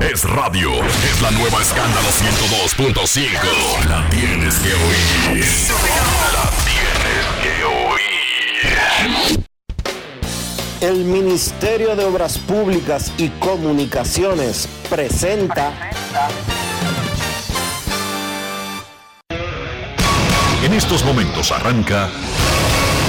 Es radio. Es la nueva escándalo 102.5. La tienes que oír. La tienes que oír. El Ministerio de Obras Públicas y Comunicaciones presenta. En estos momentos arranca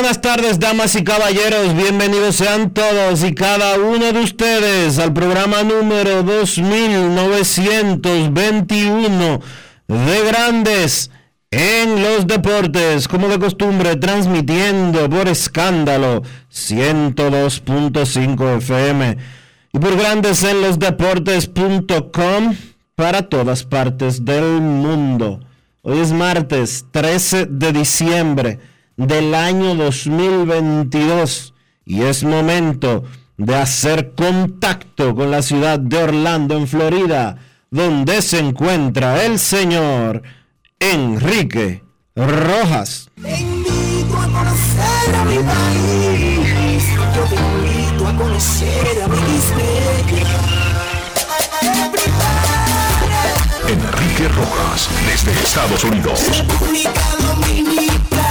Buenas tardes, damas y caballeros. Bienvenidos sean todos y cada uno de ustedes al programa número 2921 de Grandes en los Deportes, como de costumbre, transmitiendo por escándalo 102.5 FM y por Grandes en los Deportes.com para todas partes del mundo. Hoy es martes 13 de diciembre del año 2022 y es momento de hacer contacto con la ciudad de Orlando, en Florida, donde se encuentra el señor Enrique Rojas. Te invito a conocer a mi país. Yo te invito a conocer a mi Enrique Rojas, desde Estados Unidos. República Dominicana.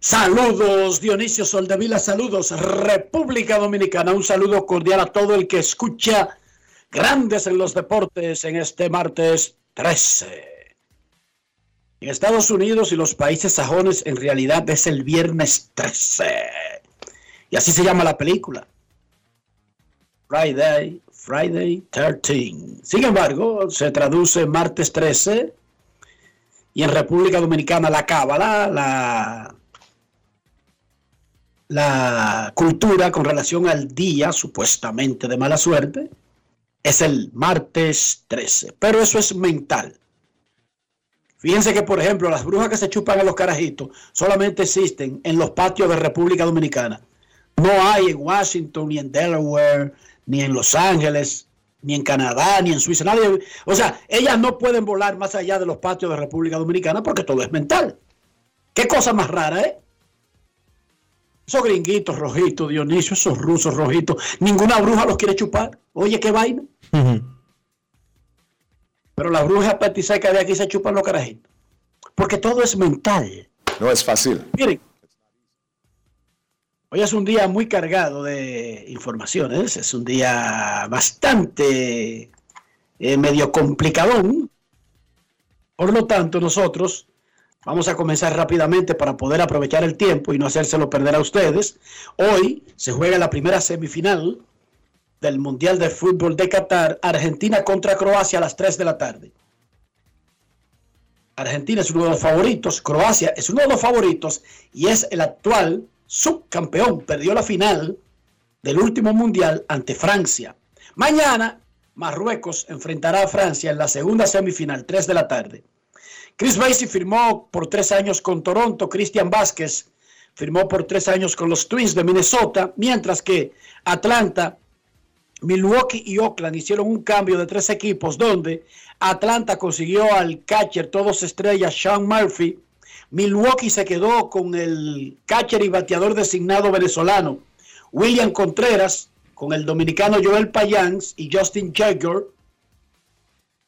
Saludos Dionisio Soldevila, saludos República Dominicana, un saludo cordial a todo el que escucha Grandes en los Deportes en este martes 13. En Estados Unidos y los países sajones en realidad es el viernes 13. Y así se llama la película. Friday, Friday 13. Sin embargo, se traduce martes 13 y en República Dominicana la cábala, la la cultura con relación al día supuestamente de mala suerte es el martes 13. Pero eso es mental. Fíjense que, por ejemplo, las brujas que se chupan a los carajitos solamente existen en los patios de República Dominicana. No hay en Washington, ni en Delaware, ni en Los Ángeles, ni en Canadá, ni en Suiza. Nadie, o sea, ellas no pueden volar más allá de los patios de República Dominicana porque todo es mental. Qué cosa más rara, ¿eh? Esos gringuitos rojitos, Dionisio, esos rusos rojitos, ninguna bruja los quiere chupar. Oye, qué vaina. Pero las brujas patisecas de aquí se chupan los carajitos. Porque todo es mental. No es fácil. Miren, hoy es un día muy cargado de informaciones. Es un día bastante eh, medio complicadón. Por lo tanto, nosotros Vamos a comenzar rápidamente para poder aprovechar el tiempo y no hacérselo perder a ustedes. Hoy se juega la primera semifinal del Mundial de Fútbol de Qatar, Argentina contra Croacia a las 3 de la tarde. Argentina es uno de los favoritos, Croacia es uno de los favoritos y es el actual subcampeón. Perdió la final del último Mundial ante Francia. Mañana, Marruecos enfrentará a Francia en la segunda semifinal, 3 de la tarde. Chris Basie firmó por tres años con Toronto, Christian Vázquez firmó por tres años con los Twins de Minnesota, mientras que Atlanta, Milwaukee y Oakland hicieron un cambio de tres equipos donde Atlanta consiguió al catcher todos estrellas Sean Murphy Milwaukee se quedó con el catcher y bateador designado venezolano William Contreras, con el dominicano Joel Payans y Justin Jagger.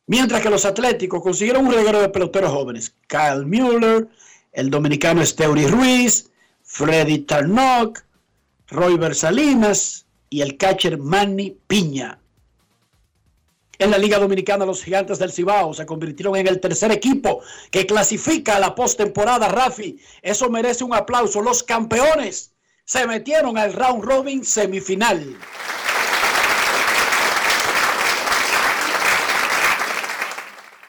Mientras que los Atléticos consiguieron un reguero de peloteros jóvenes. Kyle Mueller, el dominicano Steuri Ruiz, Freddy Tarnock, Roy Salinas y el catcher Manny Piña. En la Liga Dominicana, los gigantes del Cibao se convirtieron en el tercer equipo que clasifica a la postemporada, Rafi. Eso merece un aplauso. Los campeones se metieron al round robin semifinal.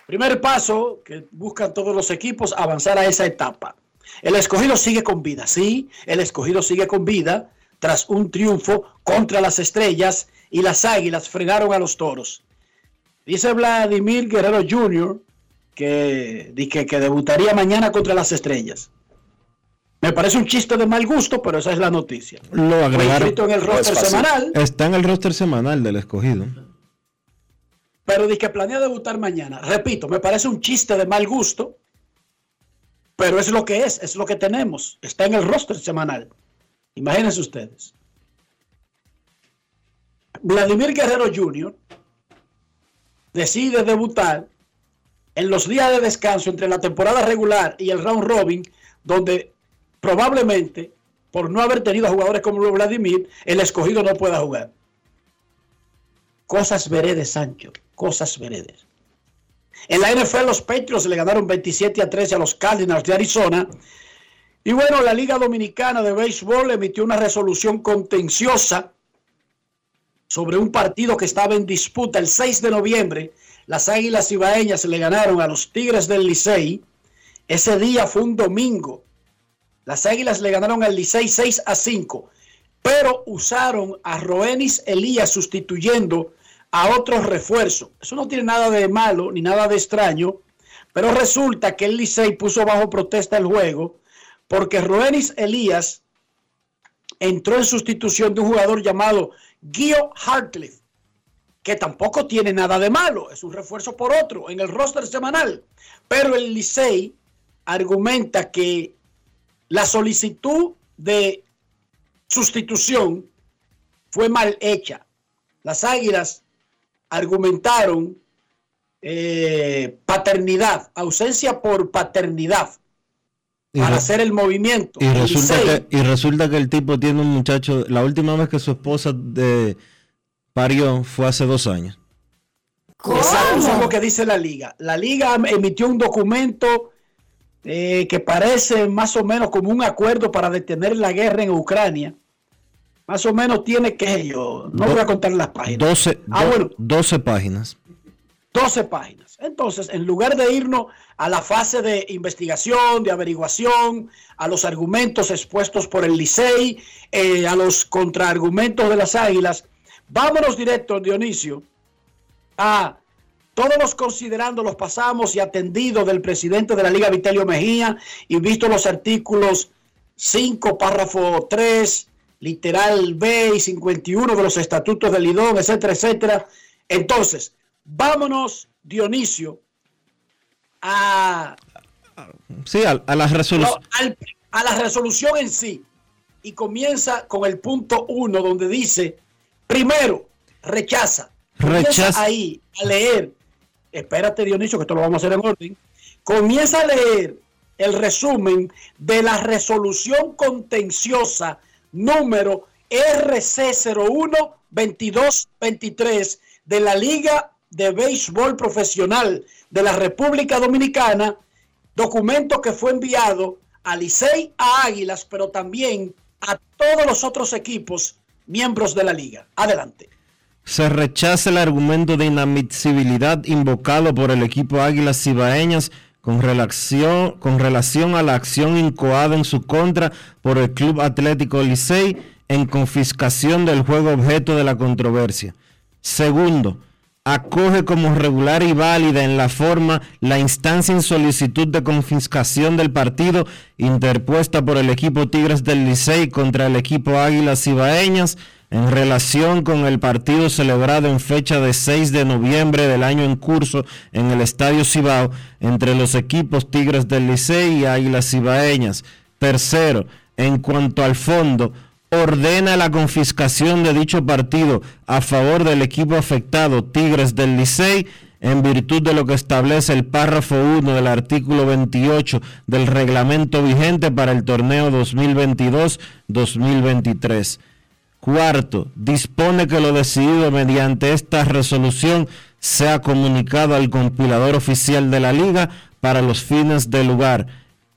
Primer paso que buscan todos los equipos, avanzar a esa etapa. El escogido sigue con vida, sí, el escogido sigue con vida tras un triunfo contra las estrellas y las águilas frenaron a los toros. Dice Vladimir Guerrero Jr. Que, que, que debutaría mañana contra las estrellas. Me parece un chiste de mal gusto, pero esa es la noticia. Lo agregaron. en el roster semanal. Está en el roster semanal del escogido. Pero di que planea debutar mañana. Repito, me parece un chiste de mal gusto, pero es lo que es, es lo que tenemos. Está en el roster semanal. Imagínense ustedes. Vladimir Guerrero Jr. decide debutar en los días de descanso entre la temporada regular y el round robin, donde probablemente, por no haber tenido jugadores como Vladimir, el escogido no pueda jugar. Cosas veredes, Sancho cosas veredes. En la NFL los Patriots le ganaron 27 a 13 a los Cardinals de Arizona. Y bueno, la Liga Dominicana de Béisbol emitió una resolución contenciosa sobre un partido que estaba en disputa el 6 de noviembre. Las Águilas Ibaeñas le ganaron a los Tigres del Licey. Ese día fue un domingo. Las Águilas le ganaron al Licey 6 a 5, pero usaron a Roenis Elías sustituyendo a otros refuerzos. Eso no tiene nada de malo ni nada de extraño, pero resulta que el Licey puso bajo protesta el juego porque Roenis Elías entró en sustitución de un jugador llamado Gio Hartliff, que tampoco tiene nada de malo, es un refuerzo por otro en el roster semanal. Pero el Licey argumenta que la solicitud de sustitución fue mal hecha. Las Águilas argumentaron eh, paternidad, ausencia por paternidad para hacer el movimiento. Y resulta, que, y resulta que el tipo tiene un muchacho, la última vez que su esposa de, parió fue hace dos años. Exacto, eso es lo que dice la liga. La liga emitió un documento eh, que parece más o menos como un acuerdo para detener la guerra en Ucrania más o menos tiene que yo, no voy a contar las páginas. 12, ah, bueno, 12 páginas. 12 páginas. Entonces, en lugar de irnos a la fase de investigación, de averiguación, a los argumentos expuestos por el Licey, eh, a los contraargumentos de las águilas, vámonos directo, Dionisio, a todos los considerando los pasamos y atendidos del presidente de la Liga Vitelio Mejía y visto los artículos 5, párrafo 3, literal B y 51 de los estatutos del Lidón, etcétera, etcétera. Entonces, vámonos, Dionisio, a, sí, a, la resolución. a la resolución en sí. Y comienza con el punto 1 donde dice, primero, rechaza. Rechaza ahí a leer. Espérate, Dionisio, que esto lo vamos a hacer en orden. Comienza a leer el resumen de la resolución contenciosa número RC01-2223 de la Liga de Béisbol Profesional de la República Dominicana, documento que fue enviado a Licey, a Águilas, pero también a todos los otros equipos miembros de la liga. Adelante. Se rechaza el argumento de inadmisibilidad invocado por el equipo Águilas Cibaeñas con relación, con relación a la acción incoada en su contra por el Club Atlético Licey en confiscación del juego objeto de la controversia. Segundo, acoge como regular y válida en la forma la instancia en solicitud de confiscación del partido interpuesta por el equipo Tigres del Licey contra el equipo Águilas Cibaeñas en relación con el partido celebrado en fecha de 6 de noviembre del año en curso en el Estadio Cibao entre los equipos Tigres del Licey y Águilas Cibaeñas. Tercero, en cuanto al fondo, ordena la confiscación de dicho partido a favor del equipo afectado Tigres del Licey en virtud de lo que establece el párrafo 1 del artículo 28 del reglamento vigente para el torneo 2022-2023. Cuarto, dispone que lo decidido mediante esta resolución sea comunicado al compilador oficial de la liga para los fines del lugar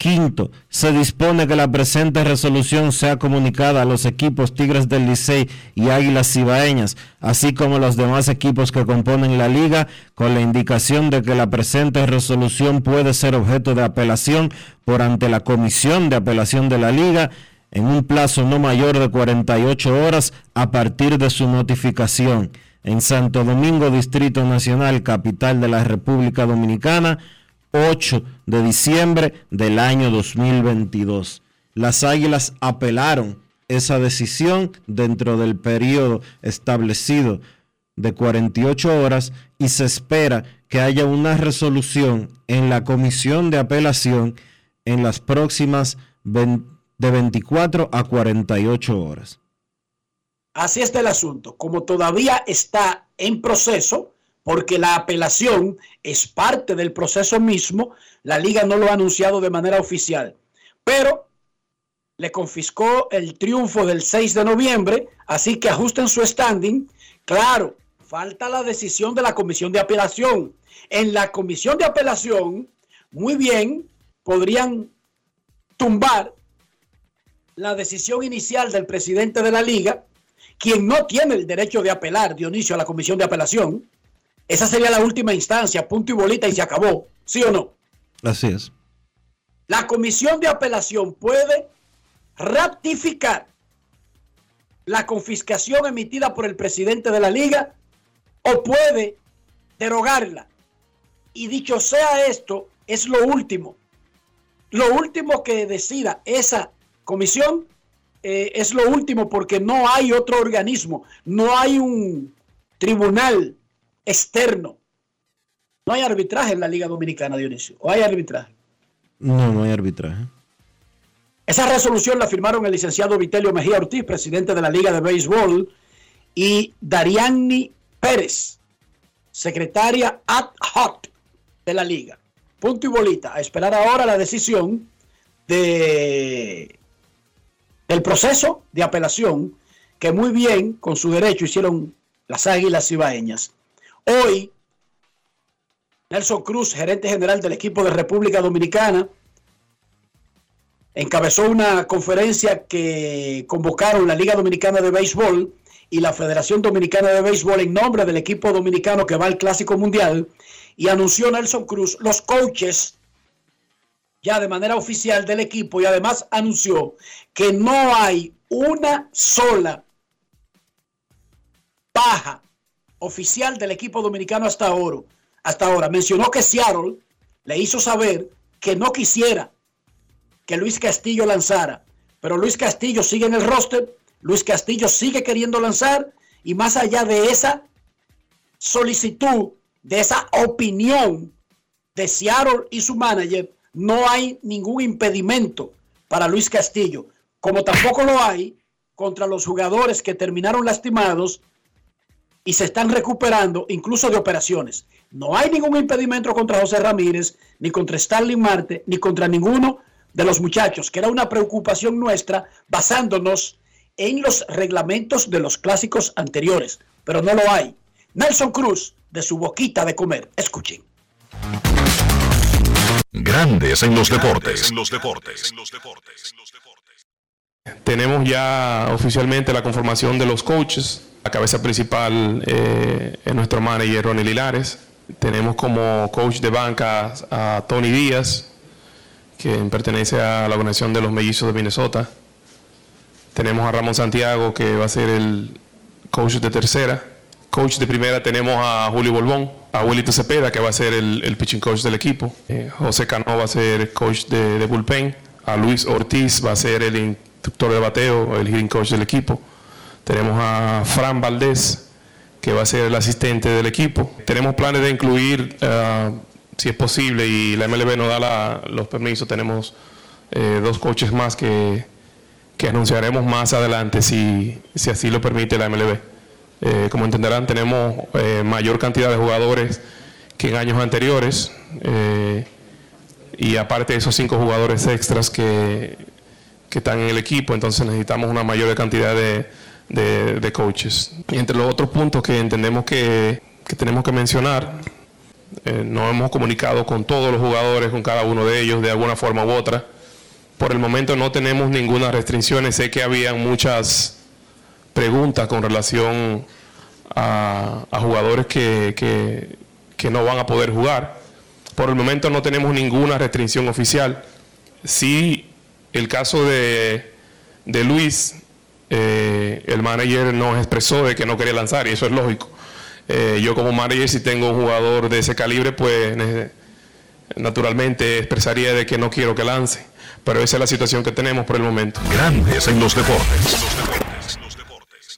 Quinto, se dispone que la presente resolución sea comunicada a los equipos Tigres del Licey y Águilas Cibaeñas, así como a los demás equipos que componen la liga, con la indicación de que la presente resolución puede ser objeto de apelación por ante la Comisión de Apelación de la Liga en un plazo no mayor de 48 horas a partir de su notificación. En Santo Domingo, Distrito Nacional, capital de la República Dominicana, 8 de diciembre del año 2022. Las Águilas apelaron esa decisión dentro del periodo establecido de 48 horas y se espera que haya una resolución en la comisión de apelación en las próximas de 24 a 48 horas. Así está el asunto. Como todavía está en proceso, porque la apelación es parte del proceso mismo. La liga no lo ha anunciado de manera oficial, pero le confiscó el triunfo del 6 de noviembre, así que ajusten su standing. Claro, falta la decisión de la comisión de apelación. En la comisión de apelación, muy bien, podrían tumbar la decisión inicial del presidente de la liga, quien no tiene el derecho de apelar, Dionisio, a la comisión de apelación esa sería la última instancia, punto y bolita y se acabó, ¿sí o no? Así es. La comisión de apelación puede ratificar la confiscación emitida por el presidente de la liga o puede derogarla. Y dicho sea esto, es lo último. Lo último que decida esa comisión eh, es lo último porque no hay otro organismo, no hay un tribunal externo. No hay arbitraje en la Liga Dominicana, Dionisio. ¿O hay arbitraje? No, no hay arbitraje. Esa resolución la firmaron el licenciado Vitelio Mejía Ortiz, presidente de la Liga de Béisbol, y Dariani Pérez, secretaria ad hoc de la Liga. Punto y bolita. A esperar ahora la decisión de, del proceso de apelación que muy bien, con su derecho, hicieron las águilas cibaeñas. Hoy, Nelson Cruz, gerente general del equipo de República Dominicana, encabezó una conferencia que convocaron la Liga Dominicana de Béisbol y la Federación Dominicana de Béisbol en nombre del equipo dominicano que va al Clásico Mundial y anunció Nelson Cruz los coaches ya de manera oficial del equipo y además anunció que no hay una sola baja oficial del equipo dominicano hasta ahora, hasta ahora mencionó que Seattle le hizo saber que no quisiera que Luis Castillo lanzara, pero Luis Castillo sigue en el roster, Luis Castillo sigue queriendo lanzar y más allá de esa solicitud, de esa opinión de Seattle y su manager, no hay ningún impedimento para Luis Castillo, como tampoco lo hay contra los jugadores que terminaron lastimados y se están recuperando incluso de operaciones. No hay ningún impedimento contra José Ramírez, ni contra Stanley Marte, ni contra ninguno de los muchachos, que era una preocupación nuestra basándonos en los reglamentos de los clásicos anteriores, pero no lo hay. Nelson Cruz, de su boquita de comer. Escuchen. Grandes en los deportes. En los deportes. Tenemos ya oficialmente la conformación de los coaches la cabeza principal eh, es nuestro manager Ronnie Lilares. Tenemos como coach de banca a Tony Díaz, que pertenece a la organización de los mellizos de Minnesota. Tenemos a Ramón Santiago, que va a ser el coach de tercera. Coach de primera tenemos a Julio Bolbón, a Wilito Cepeda, que va a ser el, pitching coach del equipo. Eh, José Cano va a ser coach de, de bullpen. A Luis Ortiz va a ser el instructor de bateo, el hitting coach del equipo. Tenemos a Fran Valdés, que va a ser el asistente del equipo. Tenemos planes de incluir, eh, si es posible, y la MLB nos da los permisos, tenemos eh, dos coaches más que, que, anunciaremos más adelante, si, si, así lo permite la MLB. Eh, como entenderán, tenemos mayor cantidad de jugadores que en años anteriores, y aparte de esos cinco jugadores extras que, que están en el equipo, entonces necesitamos una mayor cantidad de, de, coaches. Y entre los otros puntos que entendemos que, que tenemos que mencionar, eh, nos hemos comunicado con todos los jugadores, con cada uno de ellos, de alguna forma u otra. Por el momento no tenemos ninguna restricción. Sé que había muchas preguntas con relación a, a jugadores que, que, que no van a poder jugar. Por el momento no tenemos ninguna restricción oficial. Sí el caso de, de Luis, eh, el manager nos expresó de que no quería lanzar y eso es lógico. Eh, yo como manager, si tengo un jugador de ese calibre, pues naturalmente expresaría de que no quiero que lance. Pero esa es la situación que tenemos por el momento. Grandes en los deportes. Los deportes, los deportes.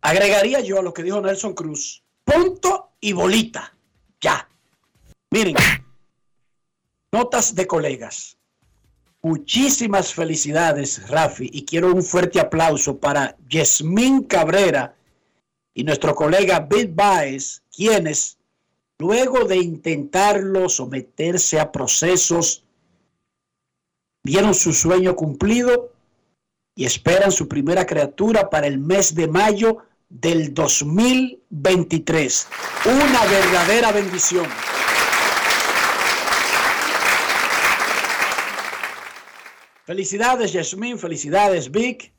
Agregaría yo a lo que dijo Nelson Cruz. Punto y bolita. Ya. Miren, notas de colegas. Muchísimas felicidades, Rafi, y quiero un fuerte aplauso para Yasmín Cabrera y nuestro colega Bill Baez, quienes, luego de intentarlo, someterse a procesos, vieron su sueño cumplido y esperan su primera criatura para el mes de mayo del 2023. Una verdadera bendición. Felicidades, Yasmin, felicidades, Vic.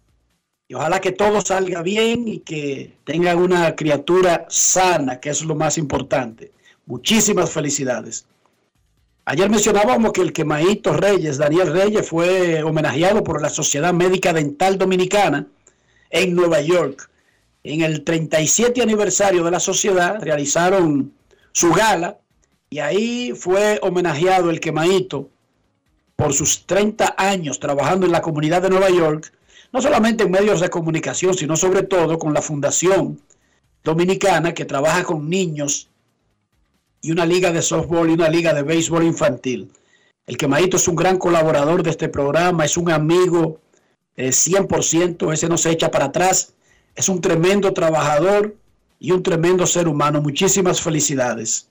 Y ojalá que todo salga bien y que tengan una criatura sana, que es lo más importante. Muchísimas felicidades. Ayer mencionábamos que el quemadito Reyes, Daniel Reyes, fue homenajeado por la Sociedad Médica Dental Dominicana en Nueva York. En el 37 aniversario de la sociedad realizaron su gala y ahí fue homenajeado el quemadito por sus 30 años trabajando en la comunidad de Nueva York, no solamente en medios de comunicación, sino sobre todo con la Fundación Dominicana que trabaja con niños y una liga de softball y una liga de béisbol infantil. El quemadito es un gran colaborador de este programa, es un amigo 100%, eh, ese no se echa para atrás, es un tremendo trabajador y un tremendo ser humano. Muchísimas felicidades.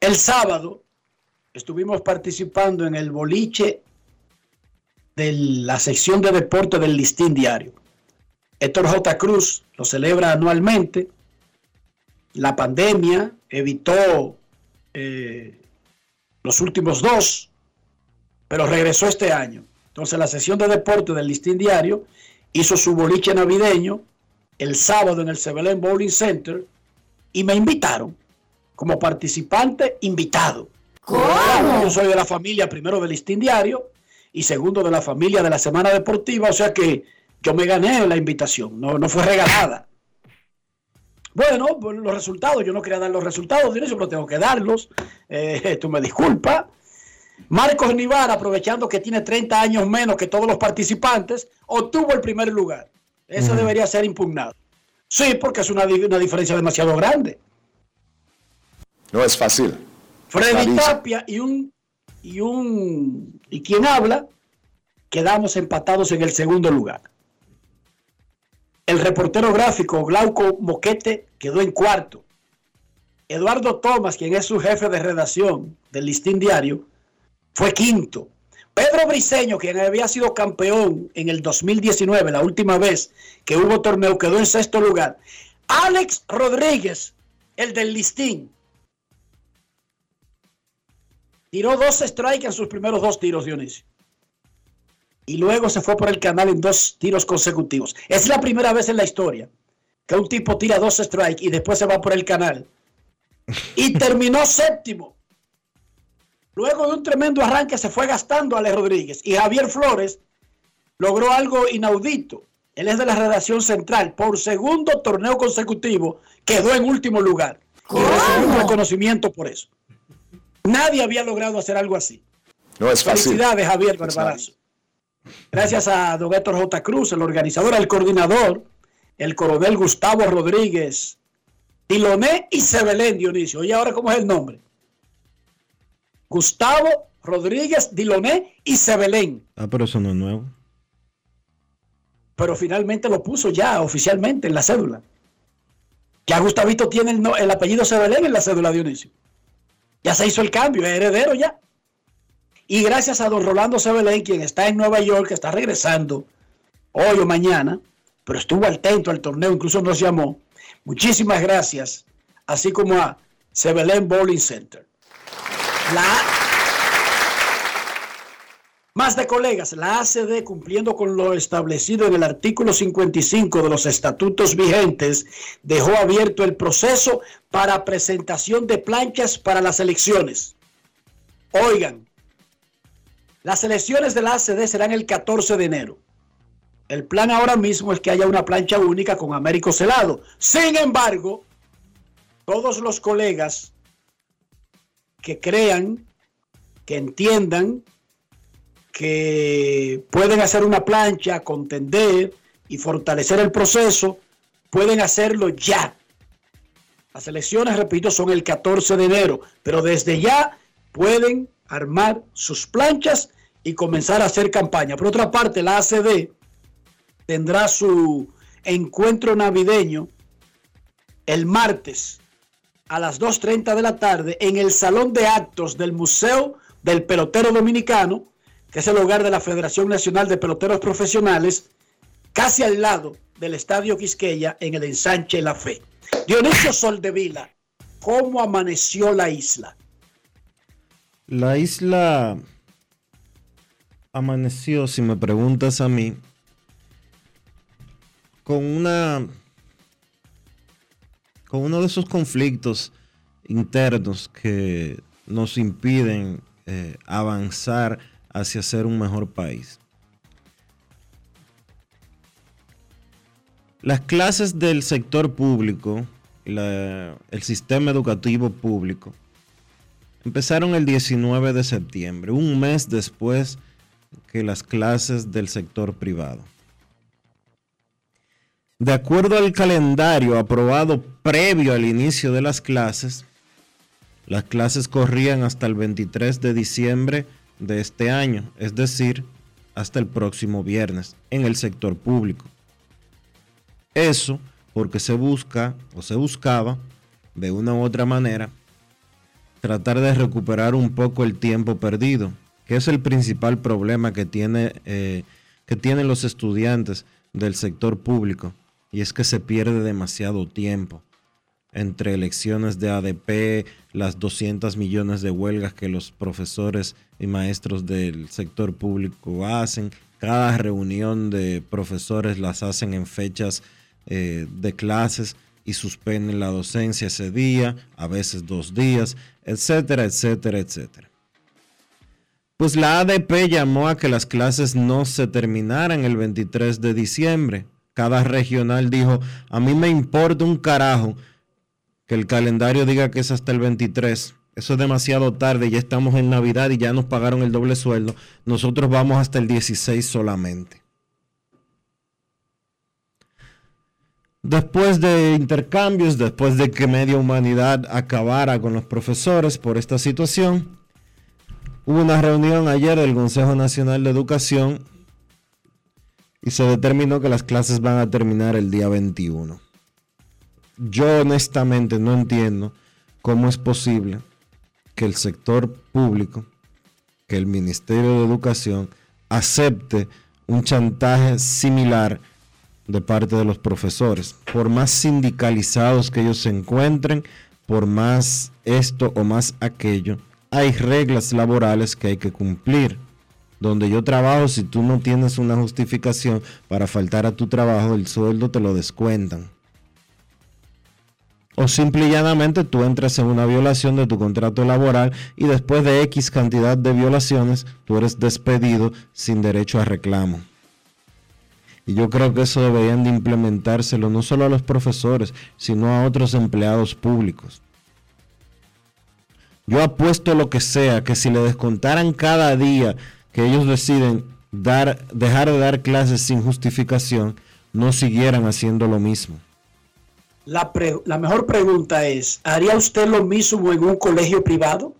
El sábado estuvimos participando en el boliche de la sección de deporte del Listín Diario. Héctor J. Cruz lo celebra anualmente. La pandemia evitó eh, los últimos dos, pero regresó este año. Entonces la sección de deporte del Listín Diario hizo su boliche navideño el sábado en el Sebelén Bowling Center y me invitaron como participante invitado. Yo soy de la familia primero del Listín Diario y segundo de la familia de la Semana Deportiva, o sea que yo me gané la invitación, no, no fue regalada. Bueno, pues, los resultados, yo no quería dar los resultados, pero tengo que darlos. Eh, tú me disculpas. Marcos Nivar, aprovechando que tiene 30 años menos que todos los participantes, obtuvo el primer lugar. Ese debería ser impugnado. Sí, porque es una, una diferencia demasiado grande. No es fácil. Freddy Tapia y un y un y quien habla quedamos empatados en el segundo lugar. El reportero gráfico Glauco Moquete quedó en cuarto. Eduardo Tomás, quien es su jefe de redacción del Listín Diario, fue quinto. Pedro Briseño, quien había sido campeón en el 2019, la última vez que hubo torneo, quedó en sexto lugar. Alex Rodríguez, el del Listín, Tiró dos strikes en sus primeros dos tiros, Dionisio. Y luego se fue por el canal en dos tiros consecutivos. Es la primera vez en la historia que un tipo tira dos strikes y después se va por el canal. Y terminó séptimo. Luego de un tremendo arranque se fue gastando Ale Rodríguez. Y Javier Flores logró algo inaudito. Él es de la redacción central. Por segundo torneo consecutivo quedó en último lugar. Y recibió un reconocimiento por eso. Nadie había logrado hacer algo así. No es fácil. Felicidades, Javier Barbarazo. Gracias a don Héctor J. Cruz, el organizador, el coordinador, el coronel Gustavo Rodríguez, Diloné y Sebelén, Dionisio. Oye, ahora, ¿cómo es el nombre? Gustavo Rodríguez, Diloné y Sebelén. Ah, pero eso no es nuevo. Pero finalmente lo puso ya oficialmente en la cédula. Ya Gustavito tiene el, no- el apellido Sebelén en la cédula, Dionisio. Ya se hizo el cambio, es heredero ya. Y gracias a don Rolando Sebelén, quien está en Nueva York, que está regresando hoy o mañana, pero estuvo atento al torneo, incluso nos llamó. Muchísimas gracias, así como a Sebelén Bowling Center. La más de colegas, la ACD cumpliendo con lo establecido en el artículo 55 de los estatutos vigentes, dejó abierto el proceso para presentación de planchas para las elecciones. Oigan, las elecciones de la ACD serán el 14 de enero. El plan ahora mismo es que haya una plancha única con Américo Celado. Sin embargo, todos los colegas que crean, que entiendan que pueden hacer una plancha, contender y fortalecer el proceso, pueden hacerlo ya. Las elecciones, repito, son el 14 de enero, pero desde ya pueden armar sus planchas y comenzar a hacer campaña. Por otra parte, la ACD tendrá su encuentro navideño el martes a las 2.30 de la tarde en el Salón de Actos del Museo del Pelotero Dominicano, que es el hogar de la Federación Nacional de Peloteros Profesionales, casi al lado del Estadio Quisqueya en el ensanche La Fe. Dionisio Soldevila, ¿cómo amaneció la isla? La isla amaneció, si me preguntas a mí, con una con uno de esos conflictos internos que nos impiden eh, avanzar hacia ser un mejor país. Las clases del sector público, el sistema educativo público, empezaron el 19 de septiembre, un mes después que las clases del sector privado. De acuerdo al calendario aprobado previo al inicio de las clases, las clases corrían hasta el 23 de diciembre de este año, es decir, hasta el próximo viernes, en el sector público. Eso porque se busca o se buscaba, de una u otra manera, tratar de recuperar un poco el tiempo perdido, que es el principal problema que, tiene, eh, que tienen los estudiantes del sector público, y es que se pierde demasiado tiempo entre elecciones de ADP, las 200 millones de huelgas que los profesores y maestros del sector público hacen. Cada reunión de profesores las hacen en fechas eh, de clases y suspenden la docencia ese día, a veces dos días, etcétera, etcétera, etcétera. Pues la ADP llamó a que las clases no se terminaran el 23 de diciembre. Cada regional dijo, a mí me importa un carajo que el calendario diga que es hasta el 23. Eso es demasiado tarde, ya estamos en Navidad y ya nos pagaron el doble sueldo. Nosotros vamos hasta el 16 solamente. Después de intercambios, después de que media humanidad acabara con los profesores por esta situación, hubo una reunión ayer del Consejo Nacional de Educación y se determinó que las clases van a terminar el día 21. Yo honestamente no entiendo cómo es posible que el sector público, que el Ministerio de Educación acepte un chantaje similar de parte de los profesores. Por más sindicalizados que ellos se encuentren, por más esto o más aquello, hay reglas laborales que hay que cumplir. Donde yo trabajo, si tú no tienes una justificación para faltar a tu trabajo, el sueldo te lo descuentan. O simple y llanamente tú entras en una violación de tu contrato laboral y después de X cantidad de violaciones, tú eres despedido sin derecho a reclamo. Y yo creo que eso deberían de implementárselo no solo a los profesores, sino a otros empleados públicos. Yo apuesto lo que sea, que si le descontaran cada día que ellos deciden dar, dejar de dar clases sin justificación, no siguieran haciendo lo mismo. La, la mejor pregunta es, ¿haría usted lo mismo en un colegio privado?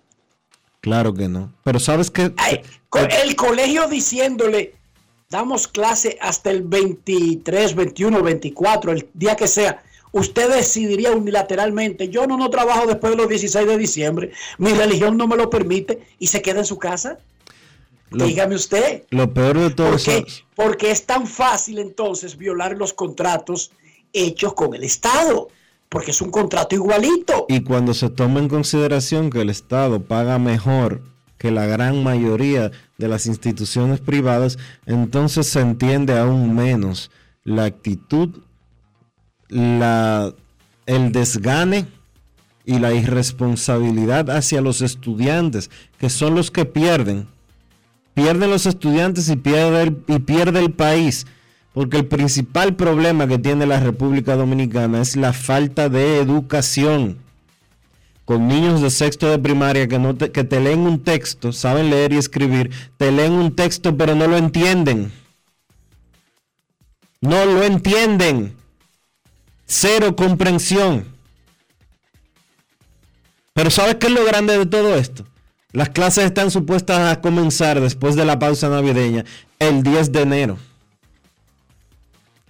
Claro que no. Pero sabes que... el colegio diciéndole, damos clase hasta el 23, 21, 24, el día que sea. Usted decidiría unilateralmente, yo no, no trabajo después de los 16 de diciembre, mi religión no me lo permite y se queda en su casa. Dígame usted. Lo peor de todo es porque es tan fácil entonces violar los contratos hechos con el Estado, porque es un contrato igualito. Y cuando se toma en consideración que el Estado paga mejor que la gran mayoría de las instituciones privadas, entonces se entiende aún menos la actitud, la, el desgane y la irresponsabilidad hacia los estudiantes, que son los que pierden. Pierden los estudiantes y pierde y pierde el país porque el principal problema que tiene la República Dominicana es la falta de educación. Con niños de sexto de primaria que, no te, que te leen un texto, saben leer y escribir, te leen un texto pero no lo entienden. No lo entienden. Cero comprensión. Pero ¿sabes qué es lo grande de todo esto? Las clases están supuestas a comenzar después de la pausa navideña el 10 de enero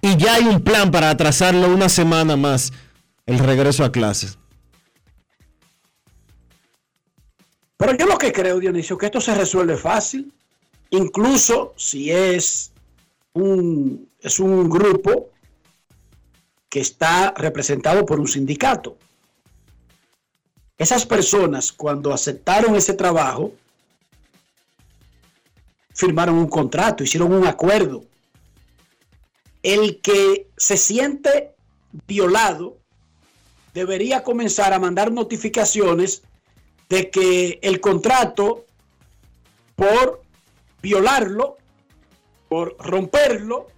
y ya hay un plan para atrasarlo una semana más el regreso a clases. Pero yo lo que creo, Dionisio, que esto se resuelve fácil, incluso si es un, es un grupo que está representado por un sindicato. Esas personas, cuando aceptaron ese trabajo, firmaron un contrato, hicieron un acuerdo el que se siente violado debería comenzar a mandar notificaciones de que el contrato por violarlo, por romperlo,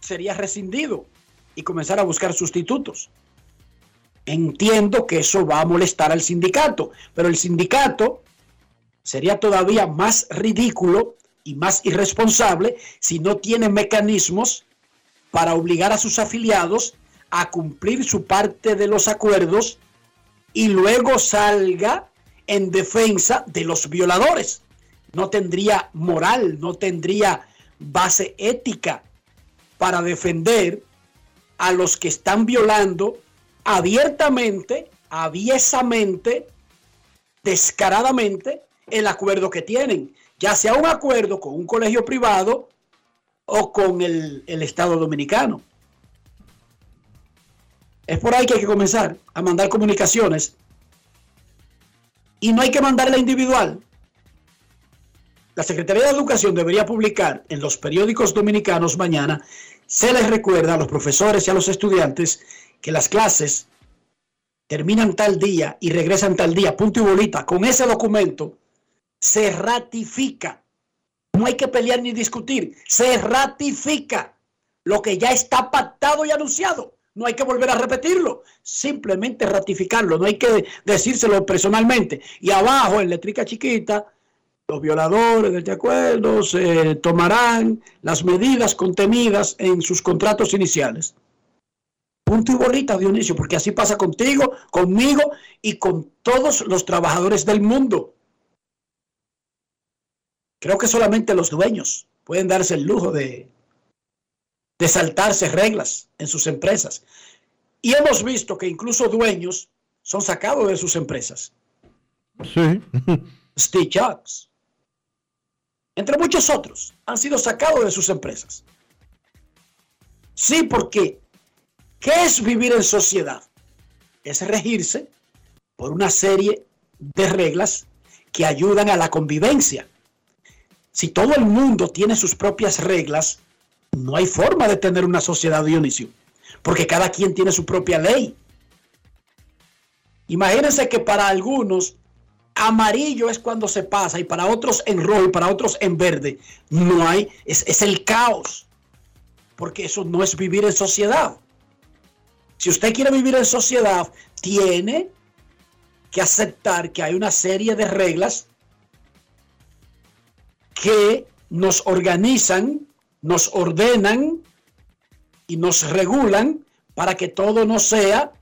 sería rescindido y comenzar a buscar sustitutos. Entiendo que eso va a molestar al sindicato, pero el sindicato sería todavía más ridículo y más irresponsable si no tiene mecanismos para obligar a sus afiliados a cumplir su parte de los acuerdos y luego salga en defensa de los violadores. No tendría moral, no tendría base ética para defender a los que están violando abiertamente, aviesamente, descaradamente el acuerdo que tienen ya sea un acuerdo con un colegio privado o con el, Estado dominicano. Es por ahí que hay que comenzar a mandar comunicaciones. Y no hay que mandarla individual. La Secretaría de Educación debería publicar en los periódicos dominicanos mañana, se les recuerda a los profesores y a los estudiantes que las clases terminan tal día y regresan tal día, punto y bolita. Con ese documento se ratifica. No hay que pelear ni discutir. Se ratifica lo que ya está pactado y anunciado. No hay que volver a repetirlo, simplemente ratificarlo. No hay que decírselo personalmente. Y abajo, en letrica chiquita, los violadores de este acuerdo se tomarán las medidas contenidas en sus contratos iniciales. Punto y bolita, Dionisio, porque así pasa contigo, conmigo y con todos los trabajadores del mundo. Creo que solamente los dueños pueden darse el lujo de, de saltarse reglas en sus empresas. Y hemos visto que incluso dueños son sacados de sus empresas. Sí. Steve Jobs, entre muchos otros, han sido sacados de sus empresas. Sí, porque ¿qué es vivir en sociedad? Es regirse por una serie de reglas que ayudan a la convivencia. Si todo el mundo tiene sus propias reglas, no hay forma de tener una sociedad Dionisio, porque cada quien tiene su propia ley. Imagínense que para algunos amarillo es cuando se pasa y para otros en rojo y para otros en verde. No hay, es, es el caos, porque eso no es vivir en sociedad. Si usted quiere vivir en sociedad, tiene que aceptar que hay una serie de reglas que nos organizan, nos ordenan y nos regulan para que todo no sea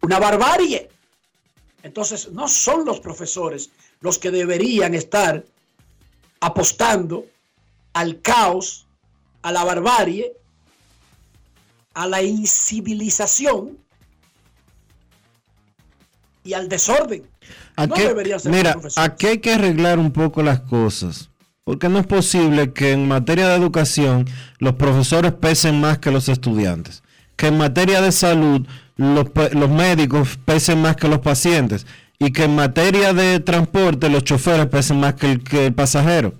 una barbarie. Entonces, no son los profesores los que deberían estar apostando al caos, a la barbarie, a la incivilización y al desorden. Aquí, mira, aquí hay que arreglar un poco las cosas. Porque no es posible que en materia de educación los profesores pesen más que los estudiantes. Que en materia de salud los, médicos pesen más que los pacientes. Y que en materia de transporte los choferes pesen más que el, que el pasajero.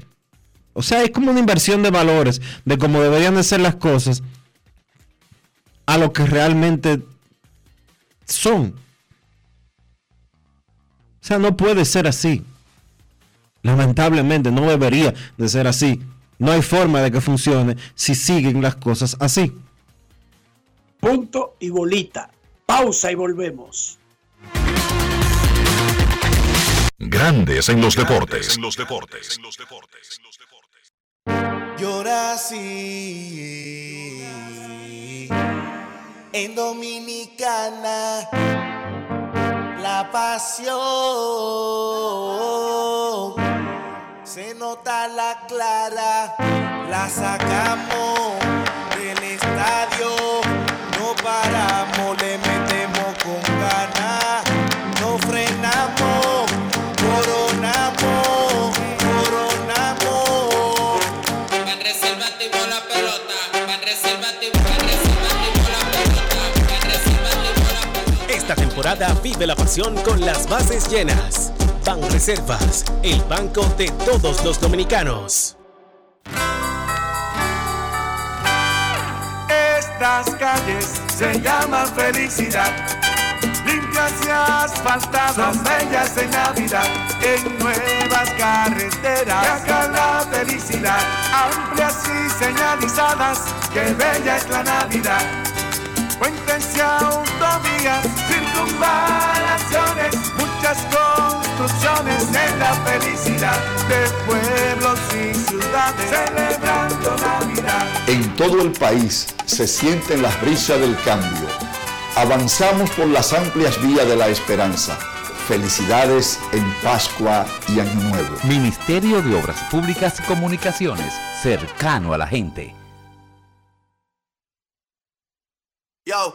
O sea, es como una inversión de valores, de cómo deberían de ser las cosas, a lo que realmente son. O sea, no puede ser así. Lamentablemente no debería de ser así. No hay forma de que funcione si siguen las cosas así. Punto y bolita. Pausa y volvemos. Grandes en los deportes. En los deportes. Llora así en Dominicana la pasión se nota la clara, la sacamos del estadio, no paramos, le metemos con ganas, no frenamos, coronamos, coronamos. Van reservativo la pelota, van reservativo, van reservativo la pelota, van reservativo la pelota. Esta temporada vive la pasión con las bases llenas. Ban Reservas, el banco de todos los dominicanos. Estas calles se llaman felicidad. Limpias y asfaltadas, son bellas en Navidad. En nuevas carreteras, acá la felicidad. Amplias y señalizadas, que bella es la Navidad. Puentes y autovías, circunvalaciones, muchas construcciones en la felicidad de pueblos y ciudades celebrando Navidad. En todo el país se sienten las brisas del cambio. Avanzamos por las amplias vías de la esperanza. Felicidades en Pascua y Año Nuevo. Ministerio de Obras Públicas y Comunicaciones, cercano a la gente. Yo,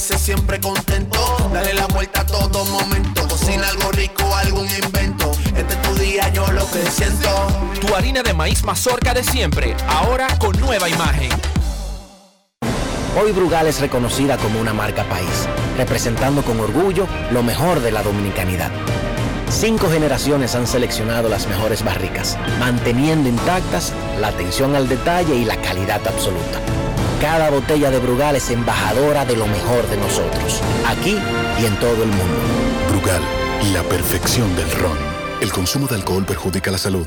felices, siempre contento. Dale la vuelta a todo momento. Cocina algo rico, algún invento. Este es tu día, yo lo que siento. Tu harina de maíz mazorca de siempre, ahora con nueva imagen. Hoy Brugal es reconocida como una marca país, representando con orgullo lo mejor de la dominicanidad. Cinco generaciones han seleccionado las mejores barricas, manteniendo intactas la atención al detalle y la calidad absoluta. Cada botella de Brugal es embajadora de lo mejor de nosotros, aquí y en todo el mundo. Brugal, la perfección del ron. El consumo de alcohol perjudica la salud.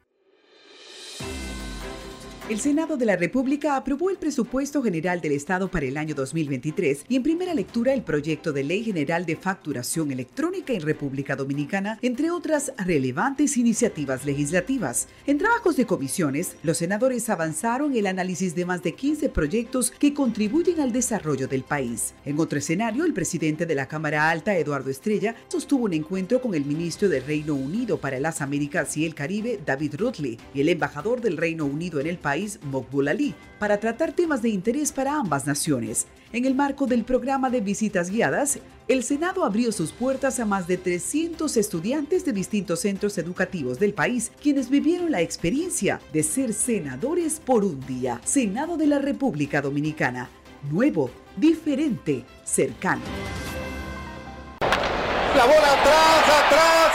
El Senado de la República aprobó el presupuesto general del Estado para el año 2023 y en primera lectura el proyecto de Ley General de Facturación Electrónica en República Dominicana, entre otras relevantes iniciativas legislativas. En trabajos de comisiones, los senadores avanzaron el análisis de más de 15 proyectos que contribuyen al desarrollo del país. En otro escenario, el presidente de la Cámara Alta, Eduardo Estrella, sostuvo un encuentro con el ministro del Reino Unido para las Américas y el Caribe, David Rutley, y el embajador del Reino Unido en el país, Mokbul Ali, para tratar temas de interés para ambas naciones. En el marco del programa de visitas guiadas, el Senado abrió sus puertas a más de 300 estudiantes de distintos centros educativos del país, quienes vivieron la experiencia de ser senadores por un día. Senado de la República Dominicana. Nuevo, diferente, cercano. Atrás, atrás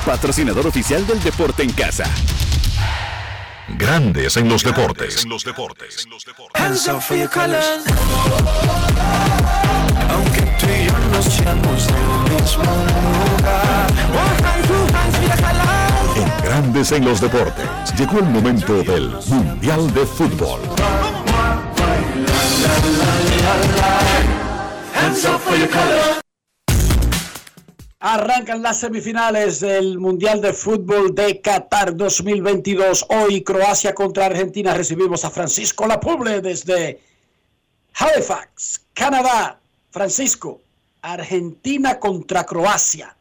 patrocinador oficial del deporte en casa. Grandes en los deportes. Hands up for your colors. Aunque tú y yo nos del mismo lugar. Colors. En Grandes en los deportes. Llegó el momento del Mundial de Fútbol. Hands up for your colors. Arrancan las semifinales del Mundial de Fútbol de Qatar 2022. Hoy Croacia contra Argentina. Recibimos a Francisco Lapuble desde Halifax, Canadá. Francisco, Argentina contra Croacia.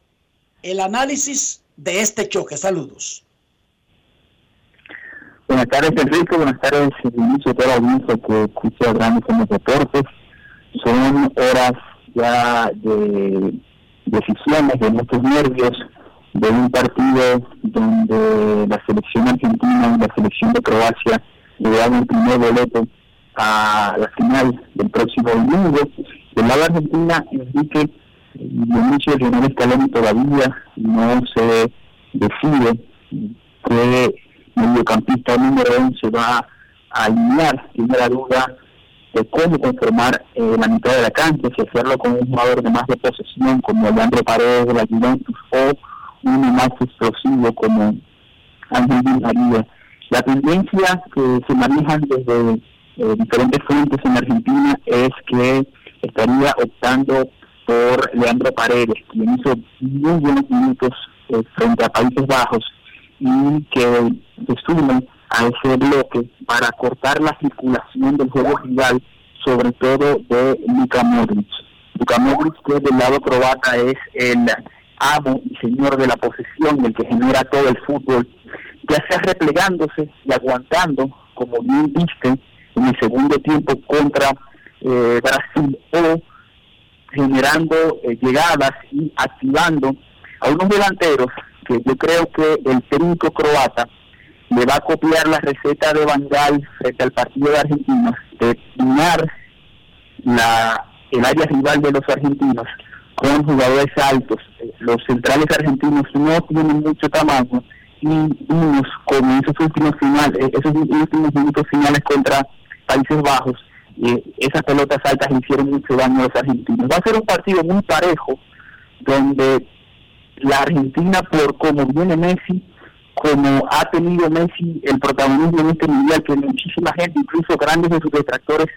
El análisis de este choque. Saludos. Buenas tardes, Enrique. Buenas tardes, inicio de la audiencia que escucha grandes en los deportes. Son horas ya de decisiones, de muchos nervios, de un partido donde la selección argentina y la selección de Croacia le dan el primer boleto a la final del próximo domingo. Del lado Argentina, Enrique Dionisio Lionel Scaloni todavía no se decide qué mediocampista número 11 va a alinear, tiene la duda de cómo conformar eh, la mitad de la cancha, si hacerlo con un jugador de más de posesión como Leandro Paredes de la Juventus o uno más explosivo como Ángel María. La tendencia que se manejan desde eh, diferentes fuentes en Argentina es que estaría optando por Leandro Paredes, quien hizo muy buenos minutos eh, frente a Países Bajos y que se a ese bloque para cortar la circulación del juego rival, sobre todo de Luka Modric. Luka Modric, que del lado croata es el amo y señor de la posesión, el que genera todo el fútbol, ya sea replegándose y aguantando, como bien viste en el segundo tiempo contra eh, Brasil, o generando eh, llegadas y activando a unos delanteros que yo creo que el técnico croata le va a copiar la receta de Bangal frente al partido de Argentina, de minar la, el área rival de los argentinos con jugadores altos. Los centrales argentinos no tienen mucho tamaño y unos con esos últimos finales, esos últimos minutos finales contra Países Bajos, eh, esas pelotas altas hicieron mucho daño a los argentinos. Va a ser un partido muy parejo, donde la Argentina, por como viene Messi, como ha tenido Messi el protagonismo en este mundial, que muchísima gente, incluso grandes de sus detractores,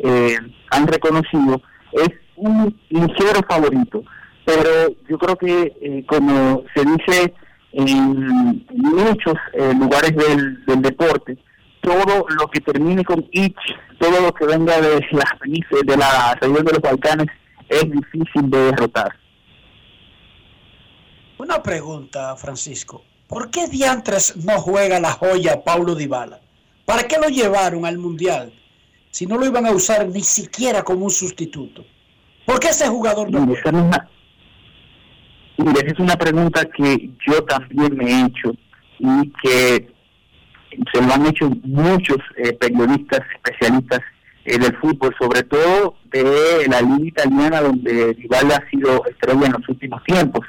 eh, han reconocido, es un ligero favorito. Pero yo creo que, eh, como se dice en muchos eh, lugares del, del deporte, todo lo que termine con ich, todo lo que venga de las de la región de los Balcanes, es difícil de derrotar. Una pregunta, Francisco. ¿Por qué diantres no juega la joya Paulo Dybala? ¿Para qué lo llevaron al Mundial si no lo iban a usar ni siquiera como un sustituto? ¿Por qué ese jugador no esa es es una pregunta que yo también me he hecho y que se lo han hecho muchos eh, periodistas especialistas eh, del fútbol, sobre todo de la liga italiana donde Dybala ha sido estrella en los últimos tiempos.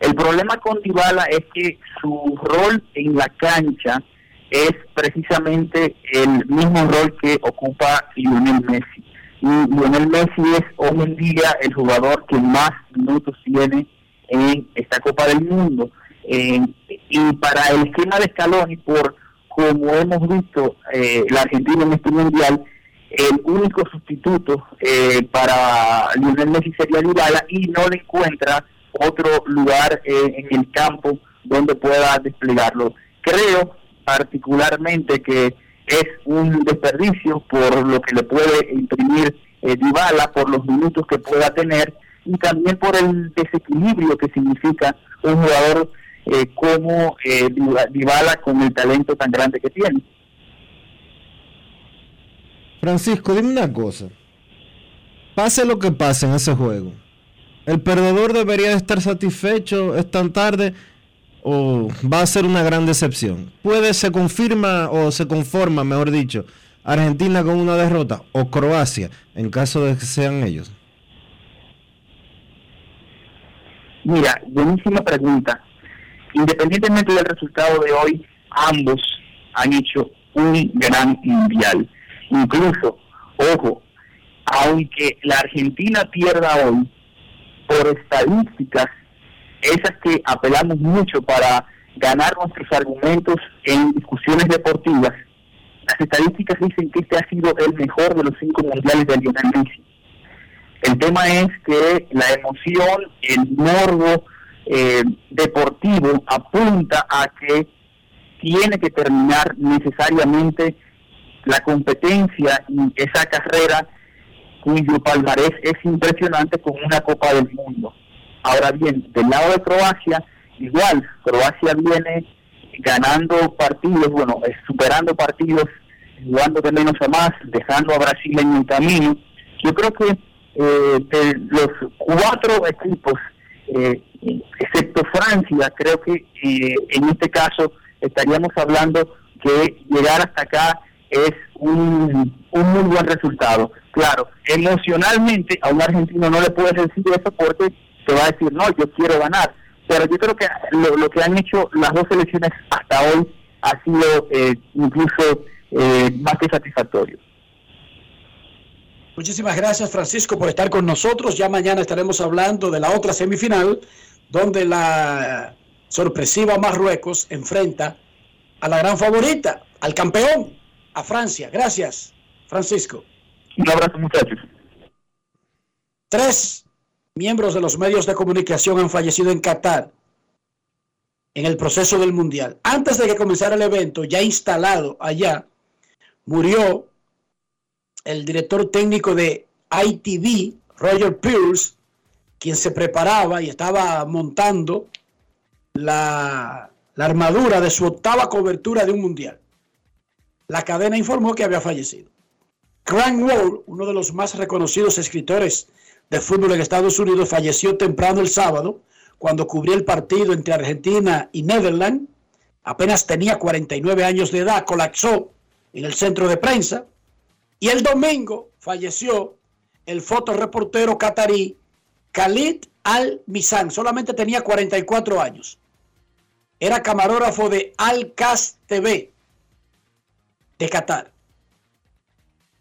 El problema con Dybala es que su rol en la cancha es precisamente el mismo rol que ocupa Lionel Messi. Y Lionel Messi es hoy en día el jugador que más minutos tiene en esta Copa del Mundo. Eh, y para el esquema de Scaloni, por como hemos visto eh, la Argentina en este mundial, el único sustituto eh, para Lionel Messi sería Dybala y no le encuentra otro lugar en el campo donde pueda desplegarlo. Creo particularmente que es un desperdicio por lo que le puede imprimir eh, Dybala, por los minutos que pueda tener y también por el desequilibrio que significa un jugador eh, como eh, Dybala con el talento tan grande que tiene. Francisco, dime una cosa. Pase lo que pase en ese juego. ¿El perdedor debería estar satisfecho? ¿Es tan tarde? ¿O va a ser una gran decepción? ¿Puede, se confirma o se conforma, mejor dicho, Argentina con una derrota o Croacia en caso de que sean ellos? Mira, buenísima pregunta. Independientemente del resultado de hoy, ambos han hecho un gran mundial. Incluso, ojo, aunque la Argentina pierda hoy, por estadísticas, esas que apelamos mucho para ganar nuestros argumentos en discusiones deportivas, las estadísticas dicen que este ha sido el mejor de los cinco mundiales de Lionel Messi. El tema es que la emoción, el morbo eh, deportivo apunta a que tiene que terminar necesariamente la competencia y esa carrera cuyo palmarés es impresionante con una Copa del Mundo. Ahora bien, del lado de Croacia, igual, Croacia viene ganando partidos, bueno, eh, superando partidos, jugando de menos a más, dejando a Brasil en un camino. Yo creo que eh, de los cuatro equipos, eh, excepto Francia, creo que eh, en este caso estaríamos hablando que llegar hasta acá es un, un muy buen resultado. Claro, emocionalmente a un argentino no le puedes decir eso porque te va a decir, no, yo quiero ganar. Pero yo creo que lo, lo que han hecho las dos selecciones hasta hoy ha sido eh, incluso eh, más que satisfactorio. Muchísimas gracias Francisco por estar con nosotros. Ya mañana estaremos hablando de la otra semifinal donde la sorpresiva Marruecos enfrenta a la gran favorita, al campeón, a Francia. Gracias, Francisco. Un abrazo muchachos. Tres miembros de los medios de comunicación han fallecido en Qatar en el proceso del Mundial. Antes de que comenzara el evento, ya instalado allá, murió el director técnico de ITV, Roger Pierce, quien se preparaba y estaba montando la, la armadura de su octava cobertura de un mundial. La cadena informó que había fallecido. Grant Wall, uno de los más reconocidos escritores de fútbol en Estados Unidos, falleció temprano el sábado cuando cubrió el partido entre Argentina y Netherlands. Apenas tenía 49 años de edad, colapsó en el centro de prensa. Y el domingo falleció el fotoreportero catarí Khalid Al-Misan. Solamente tenía 44 años. Era camarógrafo de Al-Cas TV de Qatar.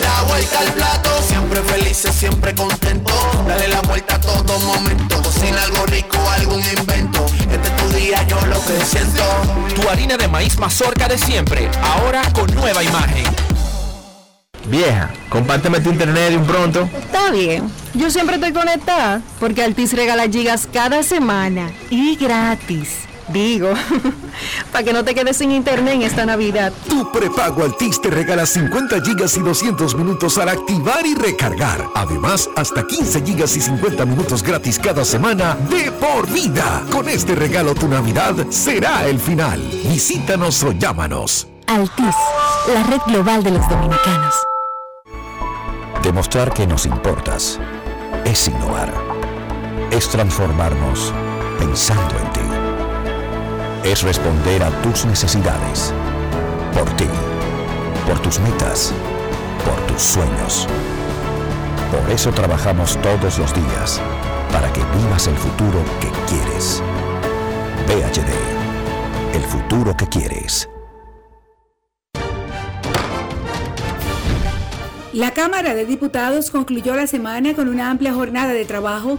La vuelta al plato, siempre felices, siempre contento. Dale la vuelta a todo momento. Cocina algo rico, algún invento. Este es tu día, yo lo que siento. Tu harina de maíz mazorca de siempre, ahora con nueva imagen. Vieja, compárteme tu internet de un pronto. Está bien. Yo siempre estoy conectada porque Altis regala gigas cada semana y gratis. Digo, para que no te quedes sin internet en esta Navidad. Tu prepago Altis te regala 50 gigas y 200 minutos al activar y recargar. Además, hasta 15 gigas y 50 minutos gratis cada semana de por vida. Con este regalo tu Navidad será el final. Visítanos o llámanos. Altis, la red global de los dominicanos. Demostrar que nos importas es innovar. Es transformarnos pensando en ti. Es responder a tus necesidades. Por ti. Por tus metas. Por tus sueños. Por eso trabajamos todos los días. Para que vivas el futuro que quieres. VHD. El futuro que quieres. La Cámara de Diputados concluyó la semana con una amplia jornada de trabajo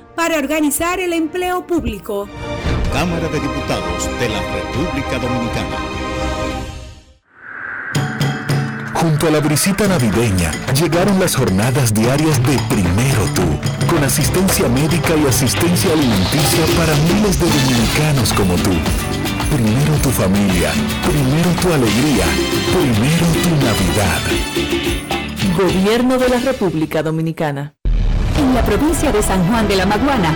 para organizar el empleo público. Cámara de Diputados de la República Dominicana. Junto a la brisita navideña llegaron las jornadas diarias de Primero Tú, con asistencia médica y asistencia alimenticia para miles de dominicanos como tú. Primero tu familia, primero tu alegría, primero tu Navidad. Gobierno de la República Dominicana. La provincia de San Juan de la Maguana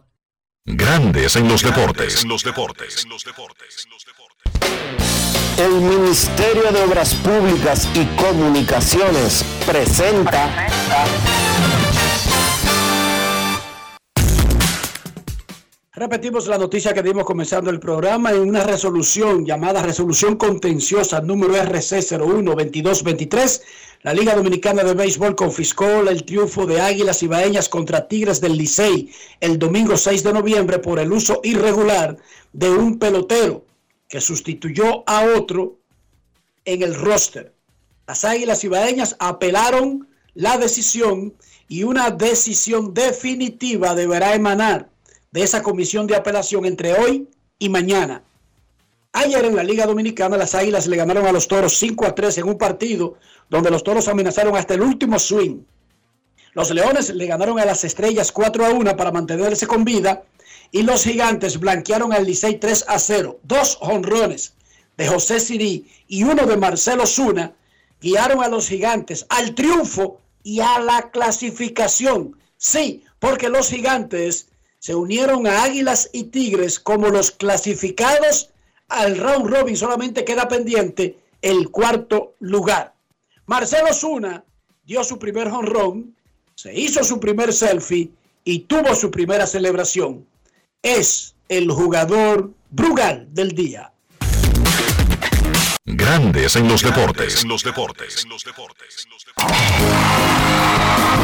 Grandes en los deportes. los deportes. El Ministerio de Obras Públicas y Comunicaciones presenta Repetimos la noticia que dimos comenzando el programa en una resolución llamada Resolución Contenciosa número RC 012223. La Liga Dominicana de Béisbol confiscó el triunfo de Águilas Ibaeñas contra Tigres del Licey el domingo 6 de noviembre por el uso irregular de un pelotero que sustituyó a otro en el roster. Las Águilas Ibaeñas apelaron la decisión y una decisión definitiva deberá emanar de esa comisión de apelación entre hoy y mañana. Ayer en la Liga Dominicana las Águilas le ganaron a los Toros 5 a 3 en un partido donde los Toros amenazaron hasta el último swing. Los Leones le ganaron a las Estrellas 4 a 1 para mantenerse con vida y los Gigantes blanquearon al Licey 3 a 0. Dos honrones de José Sirí y uno de Marcelo Zuna guiaron a los Gigantes al triunfo y a la clasificación. Sí, porque los Gigantes se unieron a Águilas y Tigres como los clasificados al round robin. Solamente queda pendiente el cuarto lugar. Marcelo Zuna dio su primer honrón, se hizo su primer selfie y tuvo su primera celebración. Es el jugador Brugal del día. Grandes en los deportes. los deportes.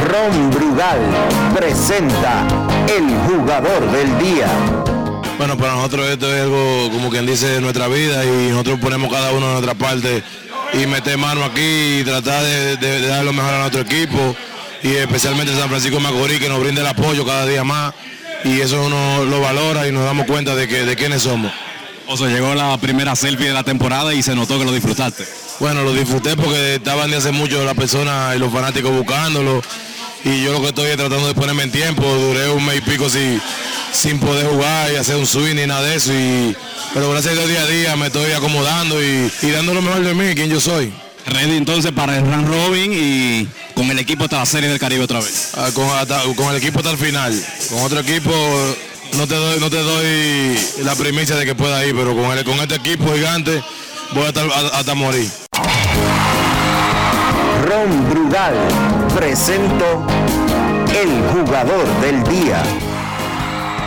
Ron Brugal presenta el jugador del día. Bueno, para nosotros esto es algo, como quien dice, de nuestra vida y nosotros ponemos cada uno de nuestra parte y meter mano aquí y tratar de, de- de dar lo mejor a nuestro equipo y especialmente San Francisco de Macorís que nos brinda el apoyo cada día más y eso uno lo valora y nos damos cuenta de, que, de quiénes somos. O sea, llegó la primera selfie de la temporada y se notó que lo disfrutaste. Bueno, lo disfruté porque estaban de hace mucho las personas y los fanáticos buscándolo. Y yo lo que estoy es tratando de ponerme en tiempo. Duré un mes y pico sin, sin poder jugar y hacer un swing ni nada de eso. Y, pero gracias a Dios día a día me estoy acomodando y, y dando lo mejor de mí, quien yo soy. Ready entonces para el round robin y con el equipo hasta la Serie del Caribe otra vez. Ah, con, hasta- con el equipo hasta el final. Con otro equipo no te doy, no te doy la primicia de que pueda ir, pero con, el- con este equipo gigante voy a estar a- hasta morir. Ron Brugal presento el jugador del día.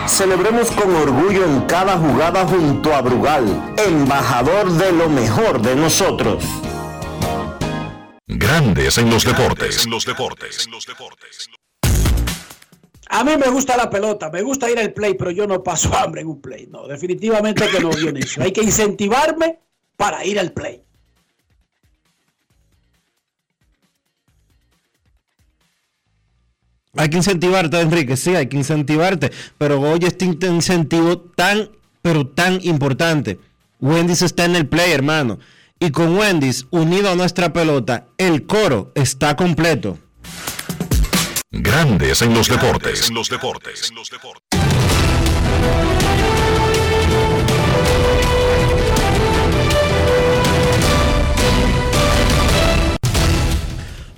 Celebremos con orgullo en cada jugada junto a Brugal, embajador de lo mejor de nosotros. Grandes en los deportes. En los deportes. A mí me gusta la pelota, me gusta ir al play, pero yo no paso hambre en un play. No, definitivamente que no, Dionisio. Hay que incentivarme para ir al play. Hay que incentivarte, Enrique, sí, hay que incentivarte. Pero oye, este in- incentivo tan, pero tan importante. Wendy's está en el play, hermano. Y con Wendy's, unido a nuestra pelota, el coro está completo. Grandes en los deportes. En los deportes.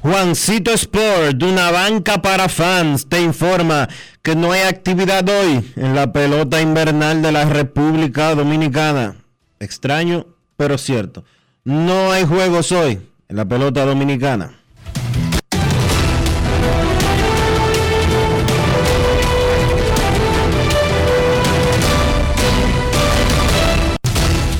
Juancito Sport, de una banca para fans, te informa que no hay actividad hoy en la pelota invernal de la República Dominicana. Extraño, pero cierto. No hay juegos hoy en la pelota dominicana.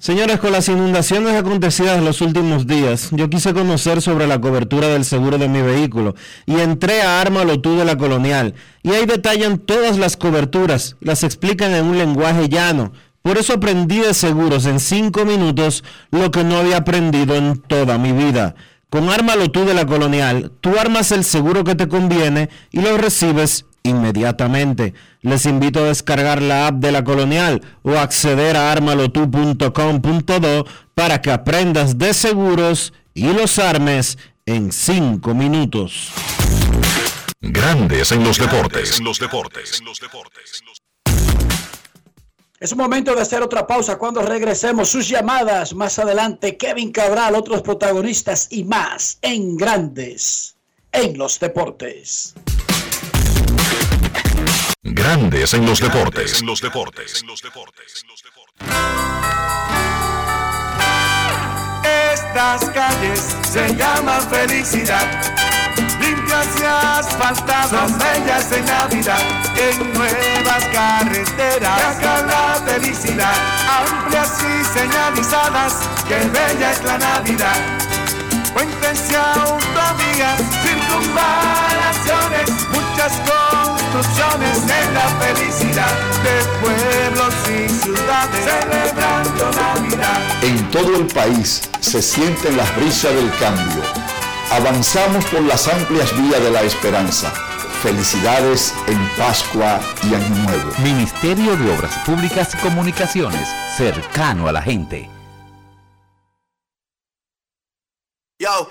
Señores, con las inundaciones acontecidas en los últimos días, yo quise conocer sobre la cobertura del seguro de mi vehículo y entré a Ármalo tú de la Colonial. Y ahí detallan todas las coberturas, las explican en un lenguaje llano. Por eso aprendí de seguros en 5 minutos lo que no había aprendido en toda mi vida. Con Ármalo tú de la Colonial, tú armas el seguro que te conviene y lo recibes inmediatamente. Les invito a descargar la app de la Colonial o acceder a armalotu.com.do para que aprendas de seguros y los armes en 5 minutos. Grandes en los deportes. En los deportes. Es momento de hacer otra pausa cuando regresemos sus llamadas. Más adelante, Kevin Cabral, otros protagonistas y más en Grandes en los Deportes. Grandes en los deportes. En los deportes. Estas calles se llaman felicidad. Limpias y asfaltadas, son bellas en Navidad. En nuevas carreteras, acá la felicidad. Amplias y señalizadas, que bella es la Navidad. Puentes y autovías, circunvalaciones, muchas construcciones en la felicidad de pueblos y ciudades celebrando Navidad. En todo el país se sienten las brisas del cambio. Avanzamos por las amplias vías de la esperanza. Felicidades en Pascua y Año Nuevo. Ministerio de Obras Públicas y Comunicaciones, cercano a la gente. Yo,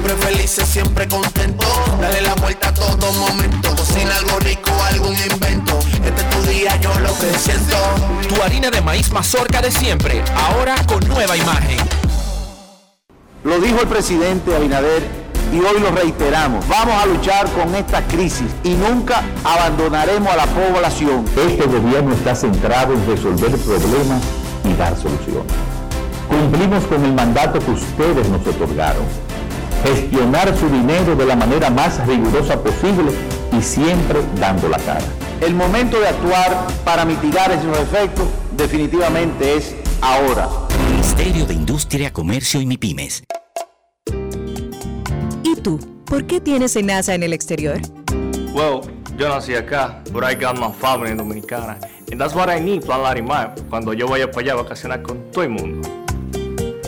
siempre felices, siempre contento. Dale la vuelta a todo momento. Cocina algo rico, algún invento. Este es tu día, yo lo que siento. Tu harina de maíz mazorca de siempre, ahora con nueva imagen. Lo dijo el presidente Abinader y hoy lo reiteramos. Vamos a luchar con esta crisis y nunca abandonaremos a la población. Este gobierno está centrado en resolver problemas y dar soluciones. Cumplimos con el mandato que ustedes nos otorgaron. Gestionar su dinero de la manera más rigurosa posible y siempre dando la cara. El momento de actuar para mitigar esos efectos definitivamente es ahora. Ministerio de Industria, Comercio y MIPIMES. ¿Y tú? ¿Por qué tienes NASA en el exterior? Well, yo nací acá, but I got my family dominicana. And that's what I need, Plan Larimar, cuando yo vaya para allá a vacacionar con todo el mundo.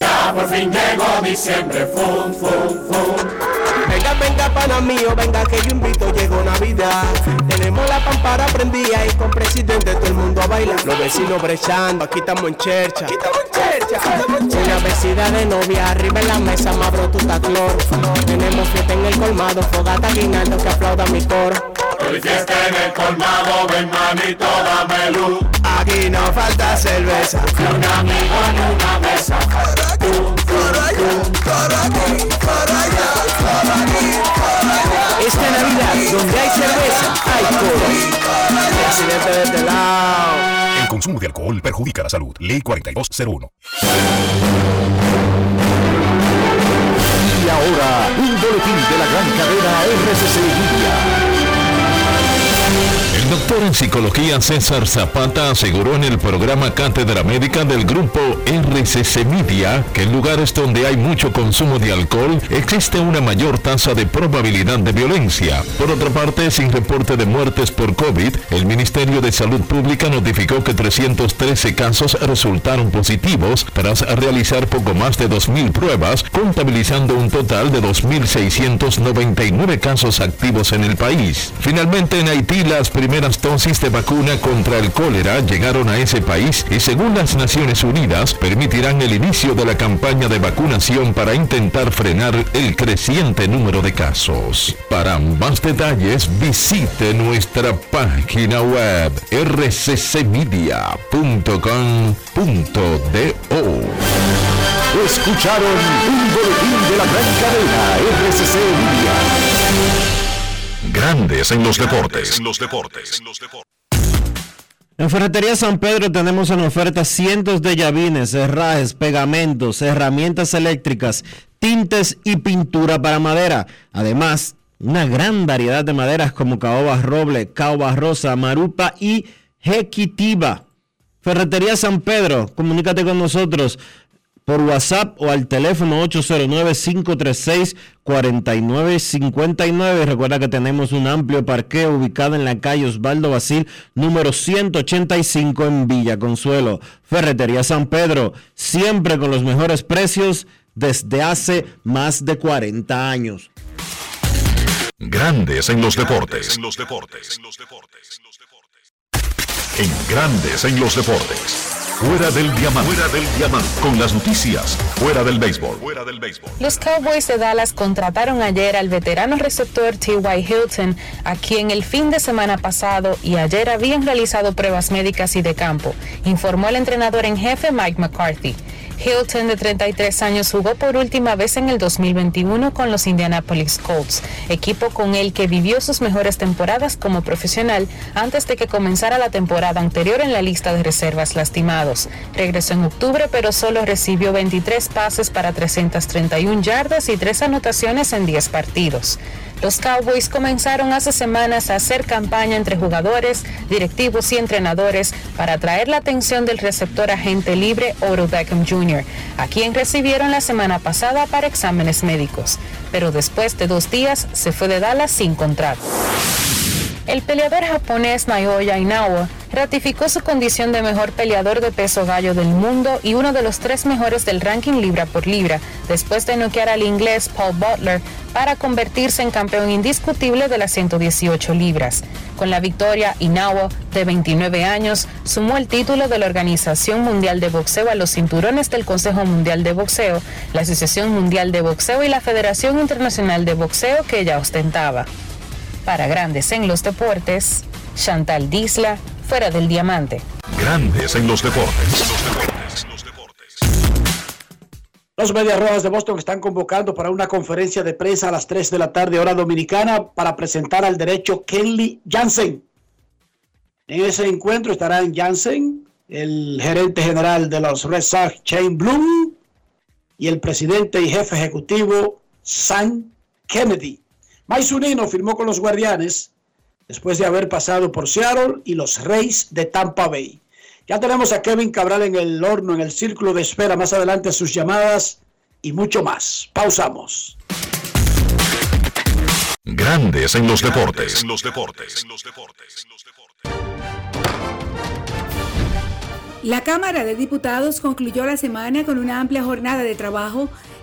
Ya por fin llegó diciembre, fum, fum, fum. Venga, venga, pana mío, venga que yo invito, llegó Navidad. Tenemos la pampara prendida y con presidente todo el mundo a bailar. Los vecinos brechando, aquí estamos en chercha. Aquí estamos en chercha. Una vecina de novia, arriba en la mesa, mabro tu cloro. Tenemos fiesta en el colmado, fogata guinaldo que aplauda mi coro. Hoy fiesta en el colmado, ven manito, dame luz. Aquí no falta cerveza. Ni un amigo ni una mesa. Esta Navidad, donde hay cerveza, hay coro. De este lado. El consumo de alcohol perjudica la salud. Ley 4201. Y ahora, un boletín de la gran cadena RCC Media. Doctor en psicología César Zapata aseguró en el programa Cátedra Médica del grupo RCC Media que en lugares donde hay mucho consumo de alcohol existe una mayor tasa de probabilidad de violencia. Por otra parte, sin reporte de muertes por COVID, el Ministerio de Salud Pública notificó que 313 casos resultaron positivos tras realizar poco más de 2.000 pruebas, contabilizando un total de 2.699 casos activos en el país. Finalmente, en Haití, las primeras dosis de vacuna contra el cólera llegaron a ese país y según las Naciones Unidas permitirán el inicio de la campaña de vacunación para intentar frenar el creciente número de casos. Para más detalles visite nuestra página web rccmedia.com.do. Escucharon un boletín de la gran cadena RCC Media. Grandes en los deportes. En los deportes. En Ferretería San Pedro tenemos en oferta cientos de llavines, herrajes, pegamentos, herramientas eléctricas, tintes y pintura para madera. Además, una gran variedad de maderas como caoba roble, caoba rosa, marupa y jequitiba. Ferretería San Pedro, comunícate con nosotros por WhatsApp o al teléfono 809-536-4959. Recuerda que tenemos un amplio parqueo ubicado en la calle Osvaldo Basil, número 185 en Villa Consuelo. Ferretería San Pedro, siempre con los mejores precios desde hace más de 40 años. Grandes en los deportes. En Grandes en los deportes. Fuera del diamante. Fuera del diamante. Con las noticias. Fuera del béisbol. Fuera del béisbol. Los Cowboys de Dallas contrataron ayer al veterano receptor T.Y. Hilton, a quien el fin de semana pasado y ayer habían realizado pruebas médicas y de campo, informó el entrenador en jefe Mike McCarthy. Hilton, de 33 años, jugó por última vez en el 2021 con los Indianapolis Colts, equipo con el que vivió sus mejores temporadas como profesional antes de que comenzara la temporada anterior en la lista de reservas lastimados. Regresó en octubre, pero solo recibió 23 pases para 331 yardas y 3 anotaciones en 10 partidos. Los Cowboys comenzaron hace semanas a hacer campaña entre jugadores, directivos y entrenadores para atraer la atención del receptor agente libre Oro Beckham Jr., a quien recibieron la semana pasada para exámenes médicos. Pero después de dos días se fue de Dallas sin contrato. El peleador japonés Naoya Inoue ratificó su condición de mejor peleador de peso gallo del mundo y uno de los tres mejores del ranking libra por libra, después de noquear al inglés Paul Butler para convertirse en campeón indiscutible de las 118 libras. Con la victoria, Inoue, de 29 años, sumó el título de la Organización Mundial de Boxeo a los cinturones del Consejo Mundial de Boxeo, la Asociación Mundial de Boxeo y la Federación Internacional de Boxeo que ella ostentaba. Para Grandes en los Deportes, Chantal Disla, fuera del diamante. Grandes en los deportes. Los Medias Rojas de Boston están convocando para una conferencia de prensa a las 3 de la tarde hora dominicana para presentar al derecho Kenley Jansen. En ese encuentro estarán Jansen, el gerente general de los Red Sox, Shane Bloom, y el presidente y jefe ejecutivo, Sam Kennedy. Mike firmó con los Guardianes después de haber pasado por Seattle y los Reyes de Tampa Bay. Ya tenemos a Kevin Cabral en el horno, en el círculo de espera, más adelante sus llamadas y mucho más. Pausamos. Grandes en los deportes. En los deportes. La Cámara de Diputados concluyó la semana con una amplia jornada de trabajo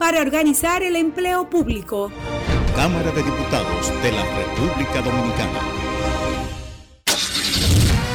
para organizar el empleo público. Cámara de Diputados de la República Dominicana.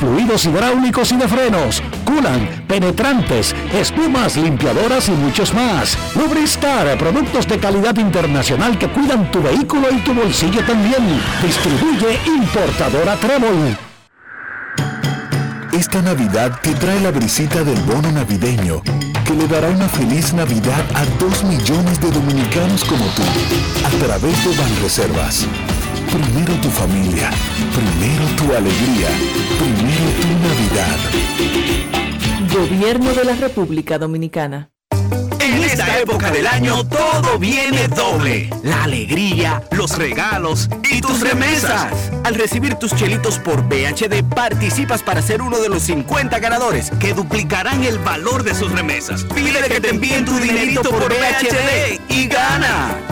fluidos hidráulicos y de frenos, culan, penetrantes, espumas, limpiadoras y muchos más. Lubristar, productos de calidad internacional que cuidan tu vehículo y tu bolsillo también. Distribuye importadora Trébol. Esta Navidad te trae la brisita del bono navideño que le dará una feliz Navidad a dos millones de dominicanos como tú a través de Banreservas. Primero tu familia, primero tu alegría, primero tu Navidad. Gobierno de la República Dominicana. En esta época del año todo viene doble. La alegría, los regalos y tus remesas. Al recibir tus chelitos por BHD participas para ser uno de los 50 ganadores que duplicarán el valor de sus remesas. Pide que te envíen tu dinerito por BHD y gana.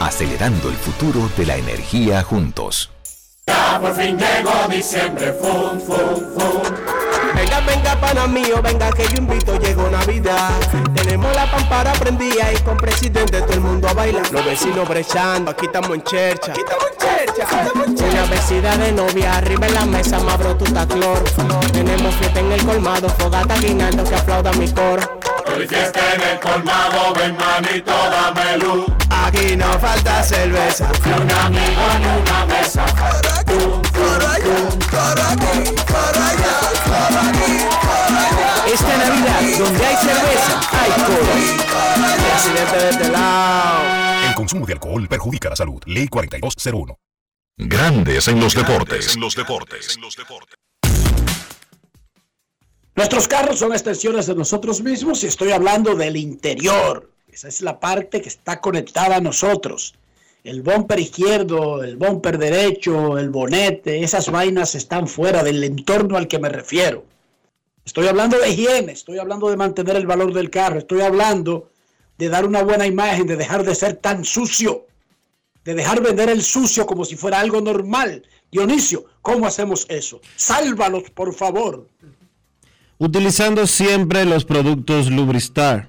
acelerando el futuro de la energía juntos. Ya por fin llegó diciembre, fum, fum, fum. Venga, venga, pana mío, venga que yo invito, llegó Navidad. Tenemos la pampara prendida y con presidente todo el mundo a bailar. Los vecinos brechando, aquí estamos en chercha. Aquí estamos en chercha, aquí estamos en chercha. Una vecina de novia, arriba en la mesa, mabro tu cloro. Tenemos fiesta en el colmado, fogata guinaldo que aplauda mi coro. Hoy fiesta en el colmado, ven manito, dame luz. Aquí no falta cerveza. Ni un amigo ni una mesa. Para aquí, para allá, para aquí, para allá. Esta Navidad, donde hay cerveza, hay coro. Presidente de este lado. El consumo de alcohol perjudica la salud. Ley 4201. Grandes en los deportes. los deportes. Nuestros carros son extensiones de nosotros mismos y estoy hablando del interior. Esa es la parte que está conectada a nosotros. El bumper izquierdo, el bumper derecho, el bonete, esas vainas están fuera del entorno al que me refiero. Estoy hablando de higiene, estoy hablando de mantener el valor del carro, estoy hablando de dar una buena imagen, de dejar de ser tan sucio, de dejar vender el sucio como si fuera algo normal. Dionisio, ¿cómo hacemos eso? Sálvalos, por favor. Utilizando siempre los productos Lubristar.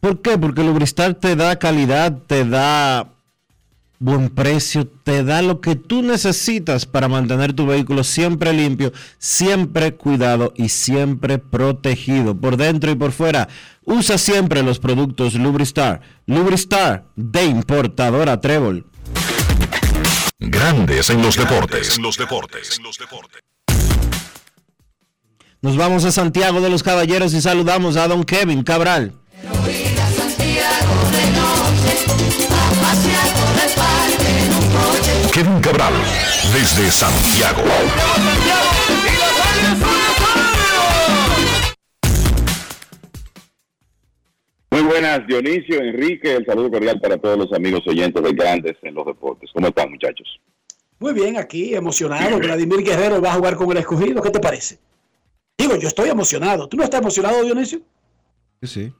¿Por qué? Porque Lubristar te da calidad, te da buen precio, te da lo que tú necesitas para mantener tu vehículo siempre limpio, siempre cuidado y siempre protegido por dentro y por fuera. Usa siempre los productos Lubristar. Lubristar de importadora Trébol. Grandes en los deportes. En los deportes. Nos vamos a Santiago de los Caballeros y saludamos a don Kevin Cabral. Kevin Cabral, desde Santiago. Muy buenas, Dionisio, Enrique, el saludo cordial para todos los amigos oyentes de Grandes en los Deportes. ¿Cómo están, muchachos? Muy bien, aquí emocionado. Vladimir Guerrero va a jugar con el escogido. ¿Qué te parece? Digo, yo estoy emocionado. ¿Tú no estás emocionado, Dionisio? Sí.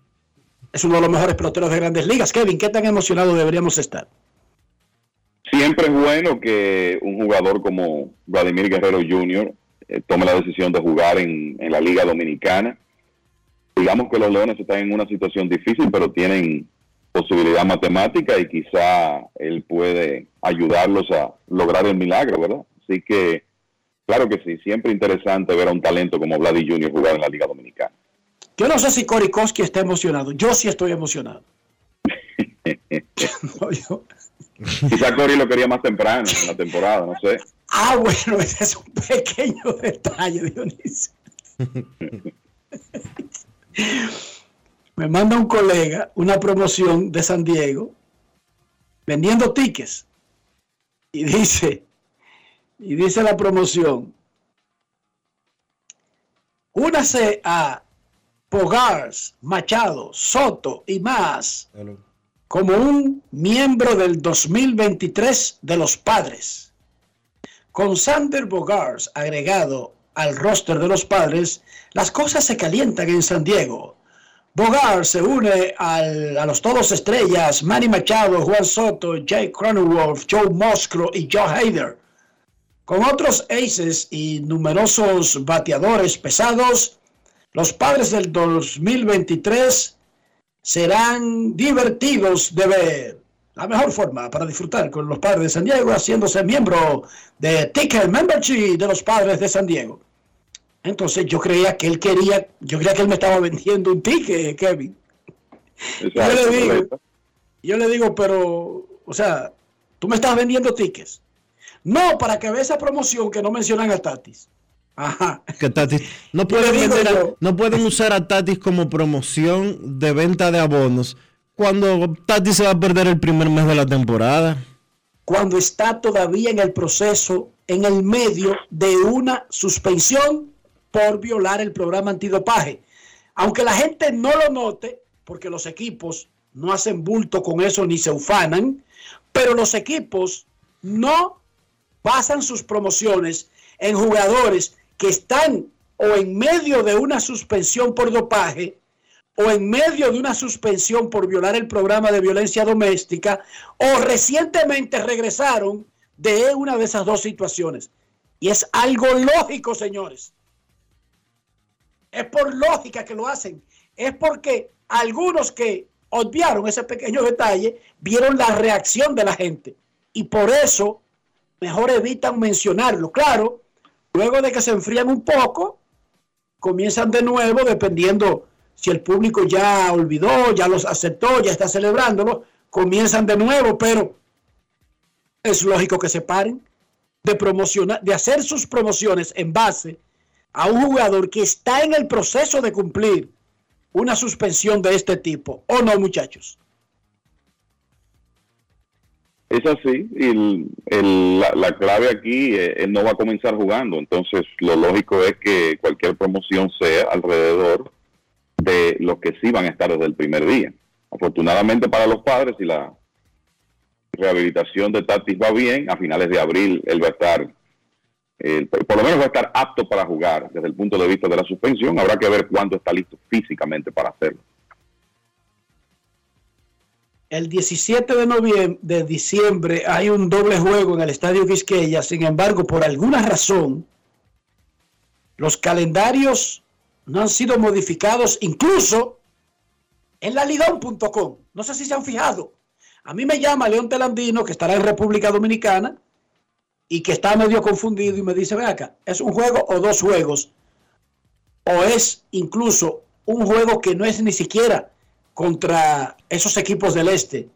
Es uno de los mejores peloteros de grandes ligas. Kevin, ¿qué tan emocionado deberíamos estar? Siempre es bueno que un jugador como Vladimir Guerrero Jr. eh, tome la decisión de jugar en, en la Liga Dominicana. Digamos que los Leones están en una situación difícil, pero tienen posibilidad matemática y quizá él puede ayudarlos a lograr el milagro, ¿verdad? Así que, claro que sí, siempre interesante ver a un talento como Vladimir Jr. jugar en la Liga Dominicana. Yo no sé si Korikoski está emocionado. Yo sí estoy emocionado. No, yo- Quizá Cory lo quería más temprano en la temporada, no sé. Ah, bueno, ese es un pequeño detalle, Dionisio. Me manda un colega una promoción de San Diego vendiendo tickets. Y dice, y dice la promoción, únase a Pogars, Machado, Soto y más como un miembro del 2023 de los padres. Con Sander Bogars agregado al roster de los padres, las cosas se calientan en San Diego. Bogars se une al- a los todos estrellas Manny Machado, Juan Soto, Jake Cronenworth, Joe Moscro y Joe Hader. Con otros aces y numerosos bateadores pesados, los padres del 2023 serán divertidos de ver. La mejor forma para disfrutar con los padres de San Diego haciéndose miembro de Ticket Membership de los padres de San Diego. Entonces yo creía que él quería, yo creía que él me estaba vendiendo un ticket, Kevin. Yo le digo, yo le digo, pero, o sea, tú me estás vendiendo tickets. No, para que vea esa promoción que no mencionan a Tatis. Ajá. Que Tatis, no, pueden vender a- no pueden usar a Tatis como promoción de venta de abonos cuando Tatis se va a perder el primer mes de la temporada. cuando está todavía en el proceso, en el medio de una suspensión por violar el programa antidopaje. Aunque la gente no lo note, porque los equipos no hacen bulto con eso ni se ufanan, pero los equipos no basan sus promociones en jugadores que están o en medio de una suspensión por dopaje o en medio de una suspensión por violar el programa de violencia doméstica o recientemente regresaron de una de esas dos situaciones. Y es algo lógico, señores. Es por lógica que lo hacen. Es porque algunos que obviaron ese pequeño detalle vieron la reacción de la gente. Y por eso mejor evitan mencionarlo. Claro, luego de que se enfrían un poco, comienzan de nuevo dependiendo si el público ya olvidó, ya los aceptó, ya está celebrándolo, comienzan de nuevo, pero es lógico que se paren de promocionar, de hacer sus promociones en base a un jugador que está en el proceso de cumplir una suspensión de este tipo, ¿o no, muchachos? Es así, y el- la, la clave aquí, eh, él no va a comenzar jugando, entonces lo lógico es que cualquier promoción sea alrededor de los que sí van a estar desde el primer día. Afortunadamente para los padres, si la rehabilitación de Tatis va bien, a finales de abril él va a estar, eh, por lo menos va a estar apto para jugar desde el punto de vista de la suspensión, habrá que ver cuándo está listo físicamente para hacerlo. El 17 de noviembre, de diciembre hay un doble juego en el Estadio Quisqueya. Sin embargo, por alguna razón, los calendarios no han sido modificados, incluso en la lidón.com. No sé si se han fijado. A mí me llama León Telandino, que estará en República Dominicana y que está medio confundido y me dice, ven acá, ¿es un juego o dos juegos? O es incluso un juego que no es ni siquiera contra esos equipos del este.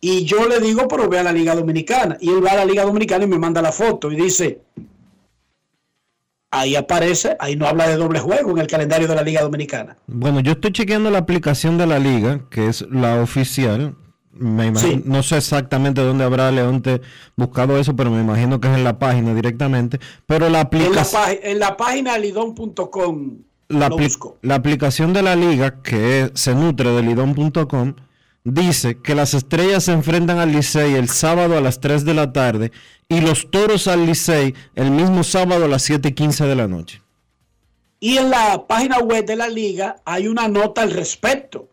Y yo le digo, pero ve a la Liga Dominicana. Y él va a la Liga Dominicana y me manda la foto y dice, ahí aparece, ahí no habla de doble juego en el calendario de la Liga Dominicana. Bueno, yo estoy chequeando la aplicación de la liga, que es la oficial. Me imagino- Sí. No sé exactamente dónde habrá Leonte buscado eso, pero me imagino que es en la página directamente. Pero la En la, aplicación... en la página lidón.com la, apli- aplicación de la liga, que se nutre de lidón.com, dice que las estrellas se enfrentan al Licey el sábado a las 3 de la tarde y los toros al Licey el mismo sábado a las 7 y 15 de la noche. Y en la página web de la liga hay una nota al respecto.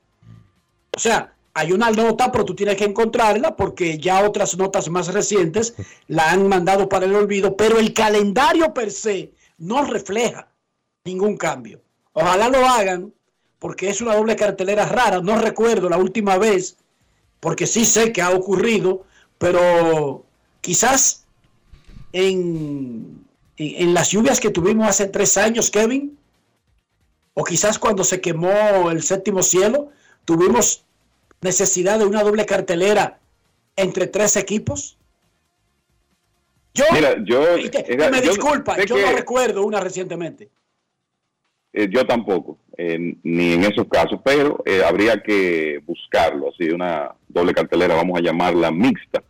O sea, hay una nota, pero tú tienes que encontrarla porque ya otras notas más recientes la han mandado para el olvido, pero el calendario per se no refleja ningún cambio. Ojalá lo hagan porque es una doble cartelera rara. No recuerdo la última vez, porque sí sé que ha ocurrido, pero quizás en, en, en las lluvias que tuvimos hace tres años, Kevin, o quizás cuando se quemó el séptimo cielo, tuvimos necesidad de una doble cartelera entre tres equipos. Yo, Mira, yo, te- era- me yo disculpa, yo que- no recuerdo una recientemente. Eh, yo tampoco, ni en esos casos, pero eh, habría que buscarlo, así una doble cartelera, vamos a llamarla mixta,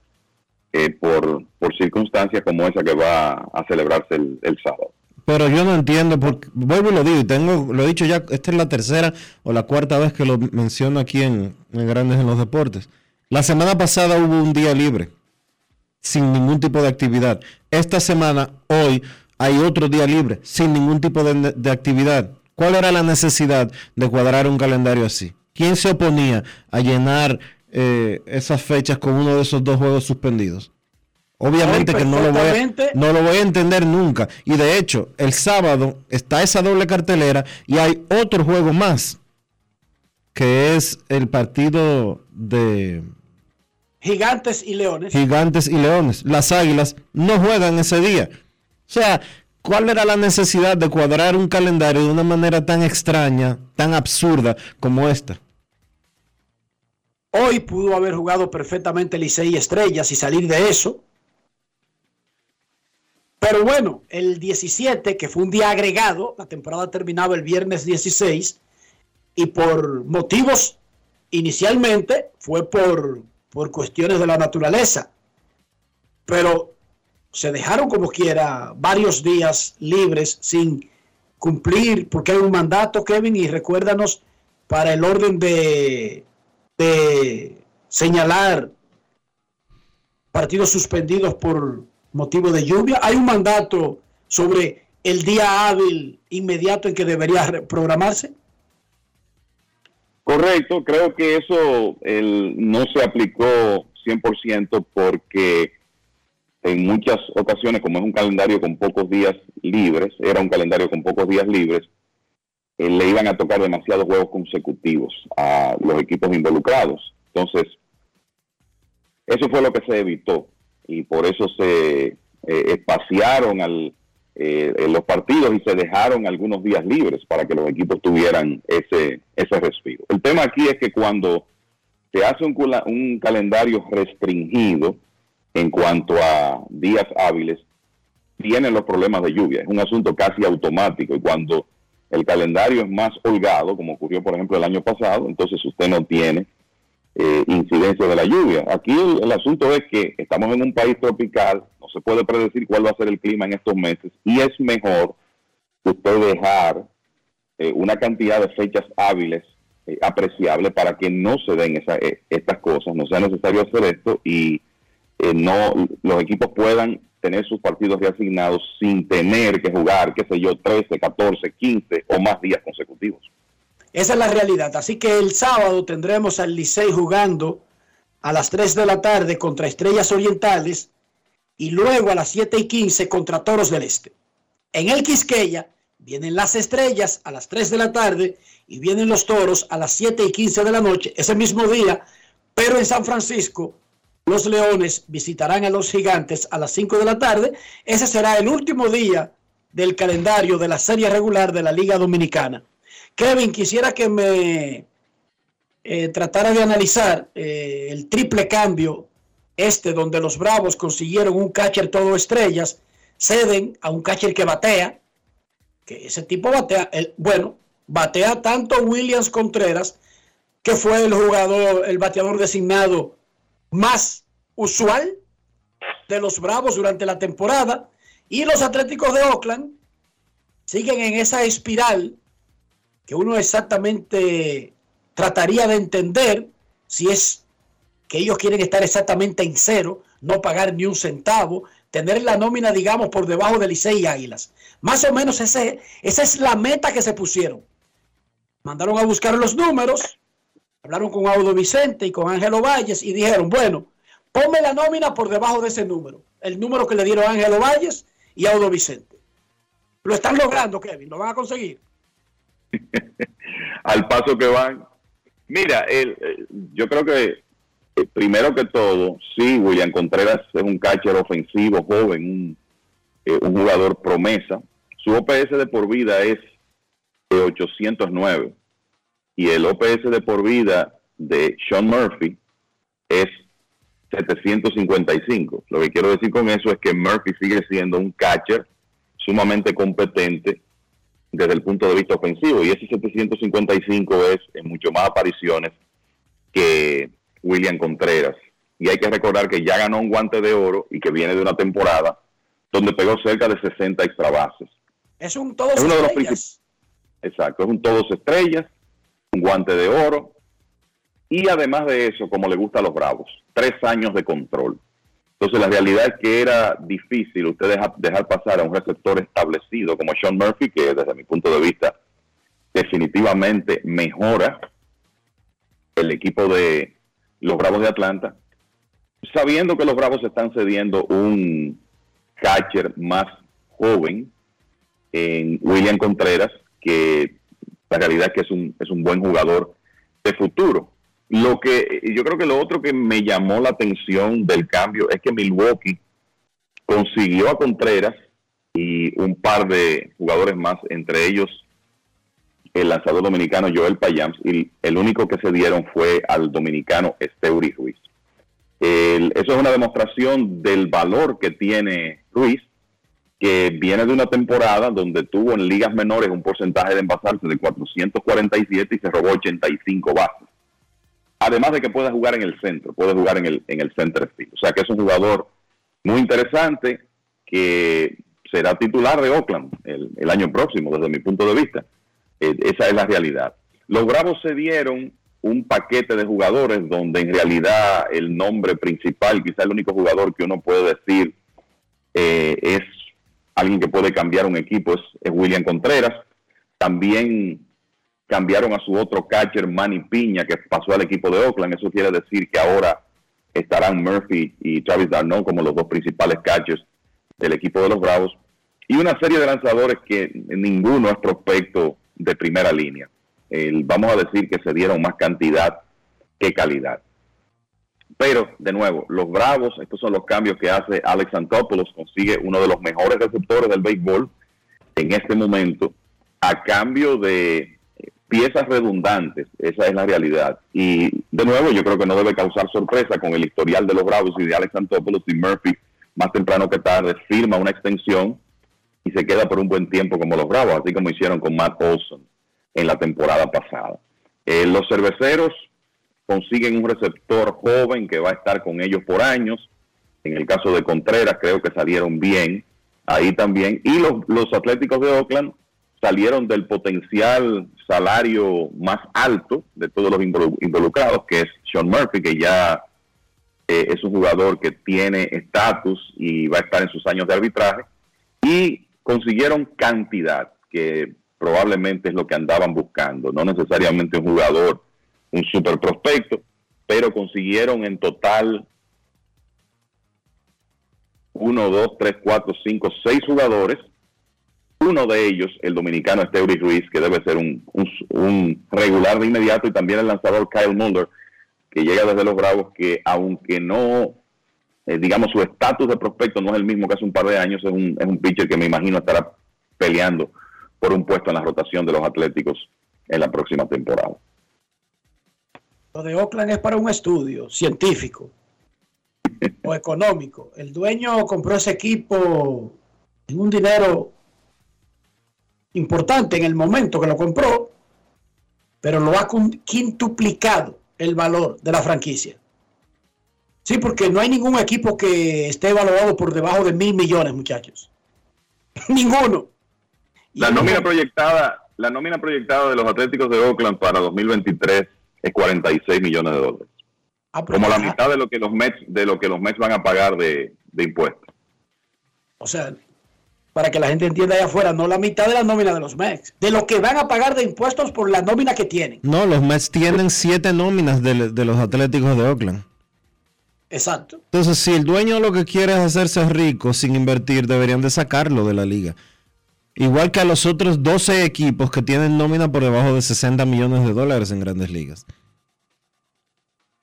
eh, por, por circunstancias como esa que va a celebrarse el, sábado. Pero yo no entiendo, porque vuelvo y lo digo, tengo, lo he dicho ya, esta es la tercera o la cuarta vez que lo menciono aquí en, en Grandes en los Deportes. La semana pasada hubo un día libre, sin ningún tipo de actividad. Esta semana, hoy, hay otro día libre, sin ningún tipo de, de actividad. ¿Cuál era la necesidad de cuadrar un calendario así? ¿Quién se oponía a llenar eh, esas fechas con uno de esos dos juegos suspendidos? Obviamente que no lo, voy a, no lo voy a entender nunca. Y de hecho, el sábado está esa doble cartelera y hay otro juego más, que es el partido de Gigantes y Leones. Gigantes y Leones. Las Águilas no juegan ese día. O sea, ¿cuál era la necesidad de cuadrar un calendario de una manera tan extraña, tan absurda como esta? Hoy pudo haber jugado perfectamente Licey Estrellas y salir de eso. Pero bueno, el 17, que fue un día agregado, la temporada terminaba el viernes 16 y por motivos inicialmente fue por, por cuestiones de la naturaleza. Pero se dejaron como quiera varios días libres sin cumplir, porque hay un mandato, Kevin, y recuérdanos para el orden de, de señalar partidos suspendidos por motivo de lluvia. Hay un mandato sobre el día hábil inmediato en que debería programarse. Correcto, creo que eso el, no se aplicó 100% porque en muchas ocasiones, como es un calendario con pocos días libres, era un calendario con pocos días libres, eh, le iban a tocar demasiados juegos consecutivos a los equipos involucrados. Entonces, eso fue lo que se evitó y por eso se eh, espaciaron al, eh, los partidos y se dejaron algunos días libres para que los equipos tuvieran ese, ese respiro. El tema aquí es que cuando se hace un, un calendario restringido en cuanto a días hábiles, vienen los problemas de lluvia. Es un asunto casi automático y cuando el calendario es más holgado, como ocurrió por ejemplo el año pasado, entonces usted no tiene eh, incidencia de la lluvia. Aquí el, el asunto es que estamos en un país tropical, no se puede predecir cuál va a ser el clima en estos meses y es mejor usted dejar eh, una cantidad de fechas hábiles eh, apreciable para que no se den esa- eh, estas cosas, no sea necesario hacer esto y eh, no los equipos puedan tener sus partidos reasignados sin tener que jugar, qué sé yo, 13, 14, 15 o más días consecutivos. Esa es la realidad. Así que el sábado tendremos al Licey jugando a las 3 de la tarde contra Estrellas Orientales y luego a las 7 y 15 contra Toros del Este. En el Quisqueya vienen las Estrellas a las 3 de la tarde y vienen los Toros a las 7 y 15 de la noche, ese mismo día, pero en San Francisco los Leones visitarán a los Gigantes a las 5 de la tarde. Ese será el último día del calendario de la serie regular de la Liga Dominicana. Kevin, quisiera que me eh, tratara de analizar eh, el triple cambio este donde los Bravos consiguieron un catcher todo estrellas, ceden a un catcher que batea, que ese tipo batea, el, bueno, batea tanto Williams Contreras, que fue el jugador, el bateador designado más usual de los Bravos durante la temporada, y los Atléticos de Oakland siguen en esa espiral que uno exactamente trataría de entender si es que ellos quieren estar exactamente en cero, no pagar ni un centavo, tener la nómina, digamos, por debajo de Licey y Águilas. Más o menos ese, esa es la meta que se pusieron. Mandaron a buscar los números, hablaron con Audo Vicente y con Ángelo Valles y dijeron, bueno, ponme la nómina por debajo de ese número, el número que le dieron Ángelo Valles y Audo Vicente. Lo están logrando, Kevin, lo van a conseguir. al paso que van. Mira, el, eh, yo creo que eh, primero que todo, sí, William Contreras es un catcher ofensivo, joven, un, eh, jugador promesa. Su OPS de por vida es de 809 y el OPS de por vida de Sean Murphy es 755. Lo que quiero decir con eso es que Murphy sigue siendo un catcher sumamente competente desde el punto de vista ofensivo. Y ese 755 es en mucho más apariciones que William Contreras. Y hay que recordar que ya ganó un guante de oro y que viene de una temporada donde pegó cerca de 60 extra bases. Es un todos Es uno de los estrellas. Exacto, es un todos estrellas, un guante de oro. Y además de eso, como le gusta a los bravos, tres años de control. Entonces la realidad es que era difícil usted deja- dejar pasar a un receptor establecido como Sean Murphy, que desde mi punto de vista definitivamente mejora el equipo de los Bravos de Atlanta, sabiendo que los Bravos están cediendo un catcher más joven en William Contreras, que la realidad es que es un, es un buen jugador de futuro. Lo que yo creo que lo otro que me llamó la atención del cambio es que Milwaukee consiguió a Contreras y un par de jugadores más, entre ellos el lanzador dominicano Joel Payams, y el único que se dieron fue al dominicano Esteuri Ruiz. Eso es una demostración del valor que tiene Ruiz, que viene de una temporada donde tuvo en ligas menores un porcentaje de envasarse de 447 y se robó 85 bases. Además de que puede jugar en el centro, puede jugar en el, en el center field. O sea que es un jugador muy interesante que será titular de Oakland el, el año próximo, desde mi punto de vista. Eh, esa es la realidad. Los Bravos se dieron un paquete de jugadores donde en realidad el nombre principal, quizá el único jugador que uno puede decir eh, es alguien que puede cambiar un equipo, es, William Contreras. También cambiaron a su otro catcher, Manny Piña, que pasó al equipo de Oakland. Eso quiere decir que ahora estarán Murphy y Travis Darno como los dos principales catchers del equipo de los Bravos. Y una serie de lanzadores que ninguno es prospecto de primera línea. Vamos a decir que se dieron más cantidad que calidad. Pero, de nuevo, los Bravos, estos son los cambios que hace Alex Antopoulos, consigue uno de los mejores receptores del béisbol en este momento, a cambio de eh, piezas redundantes, esa es la realidad. Y, de nuevo, yo creo que no debe causar sorpresa con el historial de los Bravos y de Alex Antopoulos y Murphy, más temprano que tarde, firma una extensión y se queda por un buen tiempo como los Bravos, así como hicieron con Matt Olson en la temporada pasada. Eh, los cerveceros consiguen un receptor joven que va a estar con ellos por años. En el caso de Contreras, creo que salieron bien ahí también. Y los, los Atléticos de Oakland salieron del potencial salario más alto de todos los involu- involucrados, que es Sean Murphy, que ya eh, es un jugador que tiene estatus y va a estar en sus años de arbitraje. Y consiguieron cantidad, que probablemente es lo que andaban buscando. No necesariamente un jugador un super prospecto, pero consiguieron en total uno, dos, tres, cuatro, cinco, seis jugadores. Uno de ellos, el dominicano Esteuri Ruiz, que debe ser un, un- un regular de inmediato, y también el lanzador Kyle Muller, que llega desde los Bravos, que aunque no, eh, digamos, su estatus de prospecto no es el mismo que hace un par de años, es un, es un pitcher que me imagino estará peleando por un puesto en la rotación de los Atléticos en la próxima temporada. Lo de Oakland es para un estudio científico o económico. El dueño compró ese equipo en un dinero importante en el momento que lo compró, pero lo ha quintuplicado el valor de la franquicia. Sí, porque no hay ningún equipo que esté valorado por debajo de mil millones, muchachos. Ninguno. La nómina proyectada, la nómina proyectada de los Atléticos de Oakland para 2023 es 46 millones de dólares. Ah, pero Como la mitad de lo que los Mets, de lo que los Mets van a pagar de, de impuestos. O sea, para que la gente entienda allá afuera, no la mitad de la nómina de los Mex, de lo que van a pagar de impuestos por la nómina que tienen. No, los Mets tienen siete nóminas de, de los Atléticos de Oakland. Exacto. Entonces, si el dueño lo que quiere es hacerse rico sin invertir, deberían de sacarlo de la liga. Igual que a los otros 12 equipos que tienen nómina por debajo de 60 millones de dólares en grandes ligas.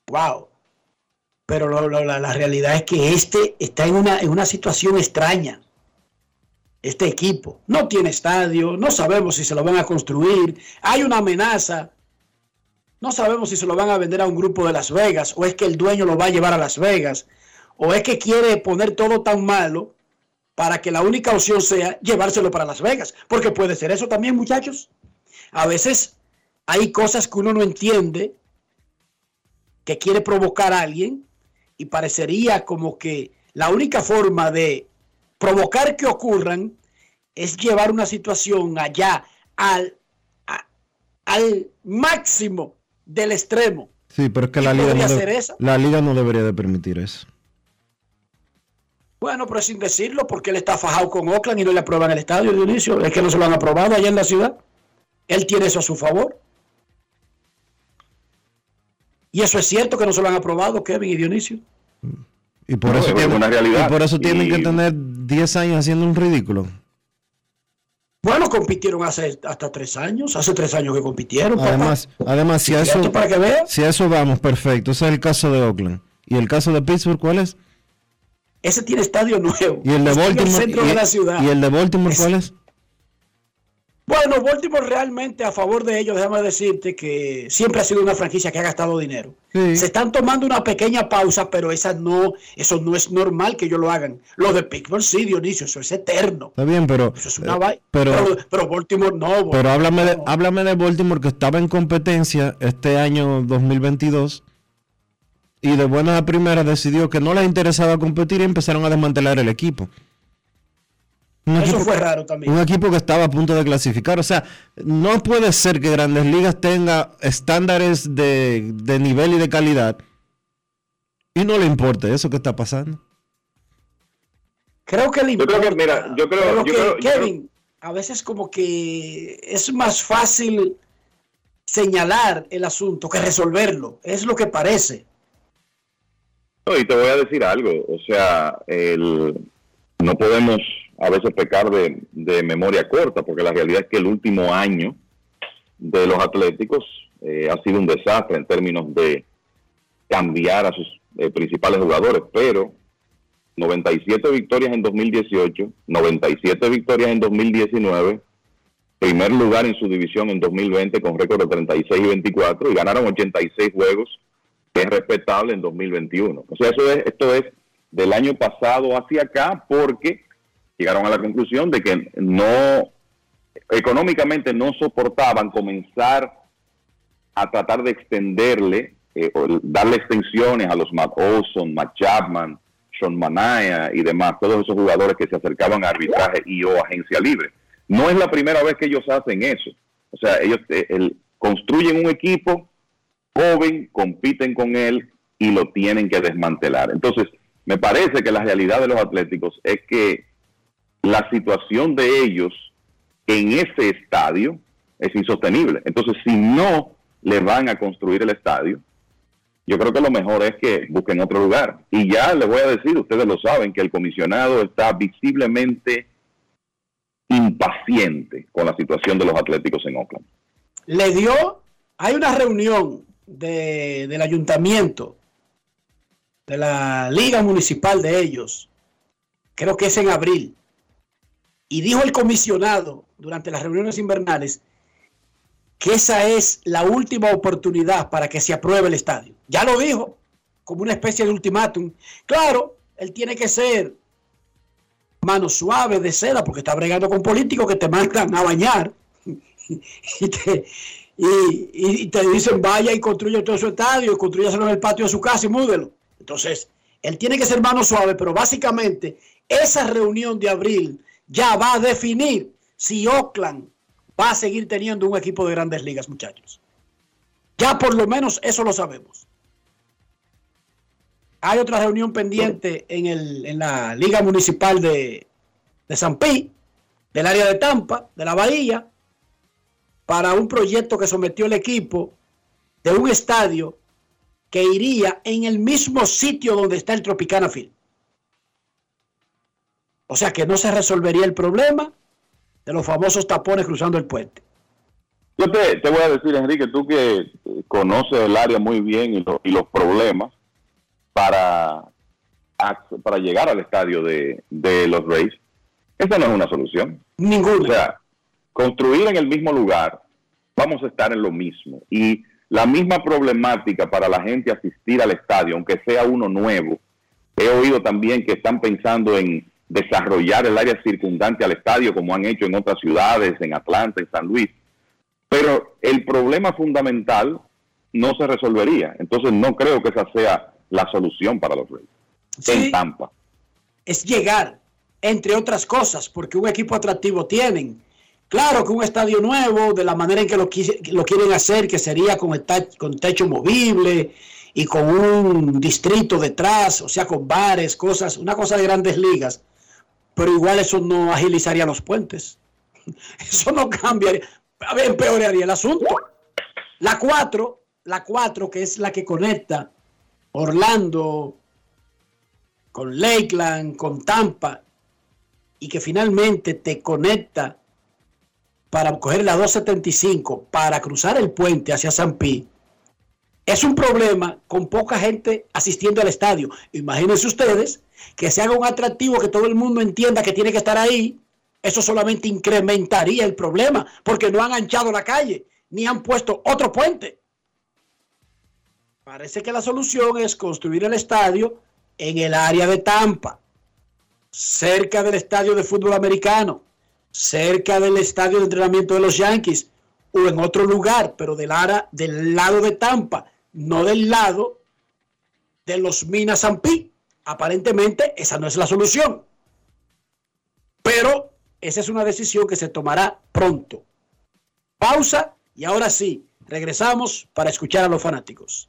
Wow. Pero la, la realidad es que este está en una, en una situación extraña. Este equipo no tiene estadio, no sabemos si se lo van a construir, hay una amenaza, no sabemos si se lo van a vender a un grupo de Las Vegas o es que el dueño lo va a llevar a Las Vegas o es que quiere poner todo tan malo para que la única opción sea llevárselo para Las Vegas, porque puede ser eso también muchachos. A veces hay cosas que uno no entiende que quiere provocar a alguien y parecería como que la única forma de provocar que ocurran es llevar una situación allá al, a- al máximo del extremo. Sí, pero es que ¿Y la liga, no la liga no debería de permitir eso. Bueno, pero sin decirlo, porque él está fajado con Oakland y no le aprueban el estadio, Dionisio. Es que no se lo han aprobado allá en la ciudad. Él tiene eso a su favor. Y eso es cierto que no se lo han aprobado, Kevin y Dionisio. Y por, No, eso, es tienen, una realidad. y por eso tienen Y- que tener 10 años haciendo un ridículo. Bueno, compitieron hace hasta tres años, hace tres años que compitieron. papá. Además, además si, a eso, para que si a eso vamos, perfecto. Ese es el caso de Oakland. ¿Y el caso de Pittsburgh cuál es? Ese tiene estadio nuevo. ¿Y el de Está en Baltimore? centro y, de la ciudad. ¿Y el de Baltimore cuál es? Bueno, Baltimore realmente a favor de ellos, déjame decirte que siempre ha sido una franquicia que ha gastado dinero. Sí. Se están tomando una pequeña pausa, pero esa no, eso no es normal que ellos lo hagan. Lo de Pittsburgh sí, Dionisio, eso es eterno. Está bien, pero... Eso es una eh, pero, pero, pero Baltimore no. pero Baltimore háblame, de, háblame de Baltimore que estaba en competencia este año 2022 y de buena a primera decidió que no les interesaba competir y empezaron a desmantelar el equipo. Un Eso equipo- fue raro también. Un equipo que estaba a punto de clasificar. O sea, no puede ser que Grandes Ligas tenga estándares de, de nivel y de calidad y no le importe eso que está pasando. Creo que le Yo creo que, importa, mira, yo creo- yo que, creo- yo Kevin, a veces como que es más fácil señalar el asunto que resolverlo. Es lo que parece. No, y te voy a decir algo, o sea, el- no podemos a veces pecar de, memoria corta, porque la realidad es que el último año de los Atléticos eh, ha sido un desastre en términos de cambiar a sus eh, principales jugadores, pero 97 victorias en 2018, 97 victorias en 2019, primer lugar en su división en 2020 con récord de 36 y 24 y ganaron 86 juegos es respetable en 2021. O sea, eso es, esto es del año pasado hacia acá porque llegaron a la conclusión de que no, económicamente no soportaban comenzar a tratar de extenderle, eh, o darle extensiones a los Matt Olson, Matt Chapman, Sean Manaya y demás, todos esos jugadores que se acercaban a arbitraje y o agencia libre. No es la primera vez que ellos hacen eso. O sea, ellos eh, el- construyen un equipo joven, compiten con él y lo tienen que desmantelar. Entonces, me parece que la realidad de los atléticos es que la situación de ellos en ese estadio es insostenible. Entonces, si no le van a construir el estadio, yo creo que lo mejor es que busquen otro lugar. Y ya les voy a decir, ustedes lo saben, que el comisionado está visiblemente impaciente con la situación de los atléticos en Oakland. Le dio, hay una reunión de- del ayuntamiento, de la liga municipal de ellos, creo que es en abril, y dijo el comisionado durante las reuniones invernales que esa es la última oportunidad para que se apruebe el estadio. Ya lo dijo, como una especie de ultimátum. Claro, él tiene que ser mano suave de seda porque está bregando con políticos que te mandan a bañar y te, y- te dicen vaya y construye todo su estadio, construyaselo en el patio de su casa y múdelo. Entonces, él tiene que ser mano suave, pero básicamente esa reunión de abril ya va a definir si Oakland va a seguir teniendo un equipo de grandes ligas, muchachos. Ya por lo menos eso lo sabemos. Hay otra reunión pendiente en, el, en la Liga Municipal de, de San Pi, del área de Tampa, de la Bahía, para un proyecto que sometió el equipo de un estadio que iría en el mismo sitio donde está el Tropicana Field. O sea que no se resolvería el problema de los famosos tapones cruzando el puente. Yo te, te voy a decir, Enrique, tú que eh, conoces el área muy bien y, lo- y los problemas para, para llegar al estadio de, de los Rays, esa no es una solución. Ninguna. O sea, construir en el mismo lugar, vamos a estar en lo mismo. Y la misma problemática para la gente asistir al estadio, aunque sea uno nuevo. He oído también que están pensando en desarrollar el área circundante al estadio, como han hecho en otras ciudades, en Atlanta, en San Luis. Pero el problema fundamental no se resolvería. Entonces no creo que esa sea la solución para los Reyes. En Tampa. es llegar, entre otras cosas, porque un equipo atractivo tienen. Claro que un estadio nuevo, de la manera en que lo, quieren hacer, que sería con techo movible y con un distrito detrás, o sea, con bares, cosas, una cosa de grandes ligas, pero igual eso no agilizaría los puentes. Eso no cambiaría, a ver, empeoraría el asunto. La 4, la 4, que es la que conecta Orlando con Lakeland, con Tampa, y que finalmente te conecta para coger la 275 para cruzar el puente hacia San Pi, es un problema con poca gente asistiendo al estadio. Imagínense ustedes que se haga un atractivo que todo el mundo entienda que tiene que estar ahí. Eso solamente incrementaría el problema porque no han anchado la calle ni han puesto otro puente. Parece que la solución es construir el estadio en el área de Tampa, cerca del estadio de fútbol americano, cerca del estadio de entrenamiento de los Yankees o en otro lugar, pero del, área, del lado de Tampa, no del lado de los Minas Pi. Aparentemente esa no es la solución. Pero esa es una decisión que se tomará pronto. Pausa y ahora sí, regresamos para escuchar a los fanáticos.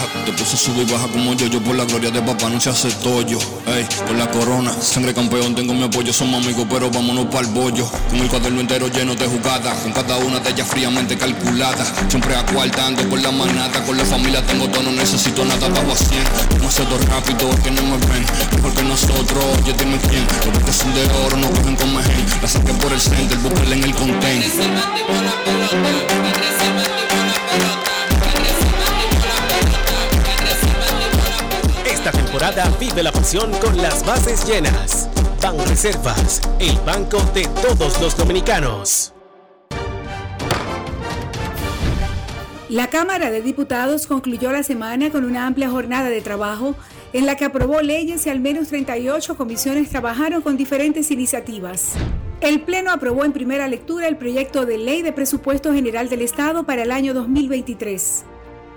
Baja, te puse sube y baja como yo, yo por la gloria de papá no se hace tollo, ey, por la corona, sangre campeón, tengo mi apoyo, somos amigos, pero vámonos para el bollo, con el cuaderno entero lleno de jugadas, con cada una de ellas fríamente calculada, siempre acuartando por la manata, con la familia tengo todo, no necesito nada, bajo a 100, no todo rápido, que no me ven, mejor que nosotros, oye dime quién, los que son de oro no cogen con mejen, la saqué por el center, búsquela en el contain. Vive la pasión con las bases llenas. Ban Reservas, el banco de todos los dominicanos. La Cámara de Diputados concluyó la semana con una amplia jornada de trabajo en la que aprobó leyes y al menos 38 comisiones trabajaron con diferentes iniciativas. El Pleno aprobó en primera lectura el proyecto de ley de presupuesto general del Estado para el año 2023.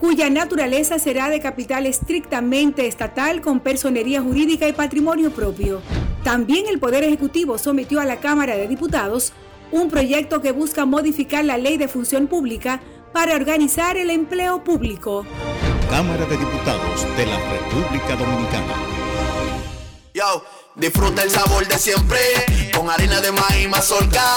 cuya naturaleza será de capital estrictamente estatal con personería jurídica y patrimonio propio. También el Poder Ejecutivo sometió a la Cámara de Diputados un proyecto que busca modificar la ley de función pública para organizar el empleo público. Cámara de Diputados de la República Dominicana. Yo, disfruta el sabor de siempre con harina de maíz mazorca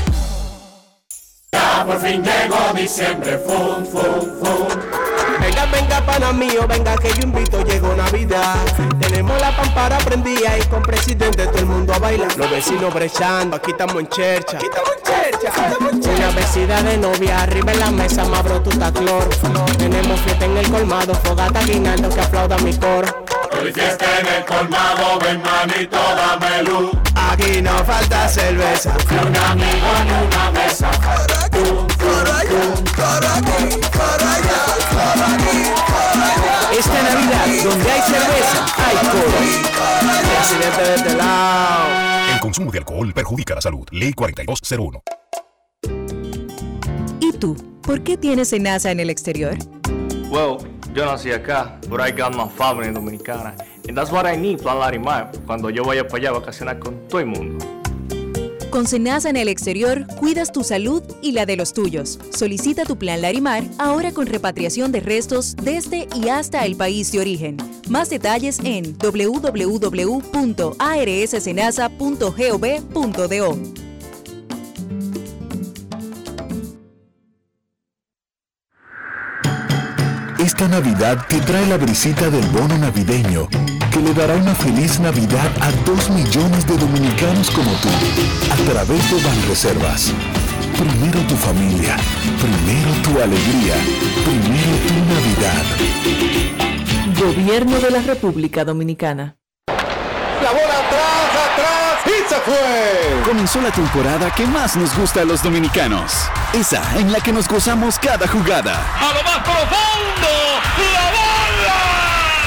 Ya por fin llegó diciembre, fum, fum, fum. Venga, venga, pana mío, venga que yo invito, llegó Navidad. Tenemos la pampara prendida y con presidente todo el mundo a bailar. Los vecinos brechando, aquí estamos en chercha. Aquí estamos en chercha. Una vecina de novia, arriba en la mesa, mabro tu cloro. Tenemos fiesta en el colmado, fogata guinaldo que aplauda mi coro. Hoy fiesta en el colmado, ven manito, dame luz. Aquí no falta cerveza. Ni un amigo en una mesa. Esta Navidad, donde hay cerveza, hay coro. Presidente de este lado. El consumo de alcohol perjudica la salud. Ley 4201. ¿Y tú? ¿Por qué tienes SENASA en el exterior? Well, yo nací acá, but I got my family dominicana. And that's what I need, Plan Larimar, cuando yo vaya para allá a vacacionar con todo el mundo. Con SENASA en el exterior, cuidas tu salud y la de los tuyos. Solicita tu plan Larimar ahora con repatriación de restos desde y hasta el país de origen. Más detalles en www.arssenasa.gov.do. Esta Navidad te trae la brisita del bono navideño que le dará una feliz Navidad a dos millones de dominicanos como tú a través de Banreservas. Primero tu familia, primero tu alegría, primero tu Navidad. Gobierno de la República Dominicana. La bola atrás, atrás y se fue. Comenzó la temporada que más nos gusta a los dominicanos. Esa en la que nos gozamos cada jugada. A lo más profundo, la bola.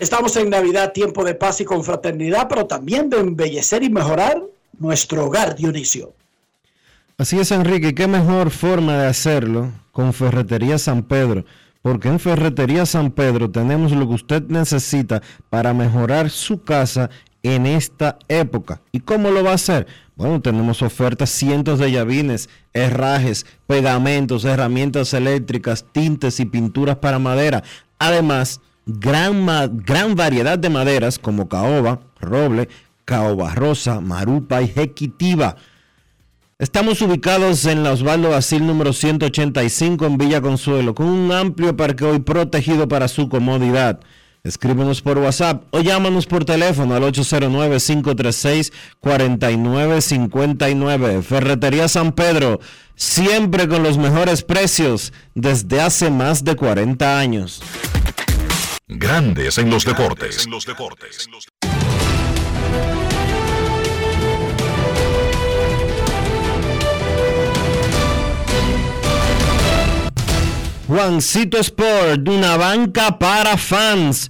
Estamos en Navidad, tiempo de paz y confraternidad, pero también de embellecer y mejorar nuestro hogar, Dionisio. Así es, Enrique, qué mejor forma de hacerlo con Ferretería San Pedro, porque en Ferretería San Pedro tenemos lo que usted necesita para mejorar su casa en esta época. ¿Y cómo lo va a hacer? Bueno, tenemos ofertas, cientos de llavines, herrajes, pegamentos, herramientas eléctricas, tintes y pinturas para madera. Además, gran, gran variedad de maderas como caoba, roble, caoba rosa, marupa y jequitiva. Estamos ubicados en la Osvaldo Basil número 185 en Villa Consuelo, con un amplio parqueo y protegido para su comodidad. Escríbenos por WhatsApp o llámanos por teléfono al 809-536-4959. Ferretería San Pedro, siempre con los mejores precios desde hace más de 40 años. Grandes en los deportes. En los deportes. Juancito Sport, una banca para fans.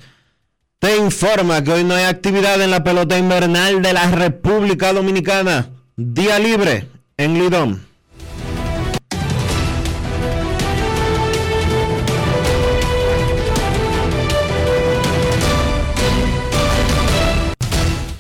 Te informa que hoy no hay actividad en la pelota invernal de la República Dominicana. Día libre en Lidón.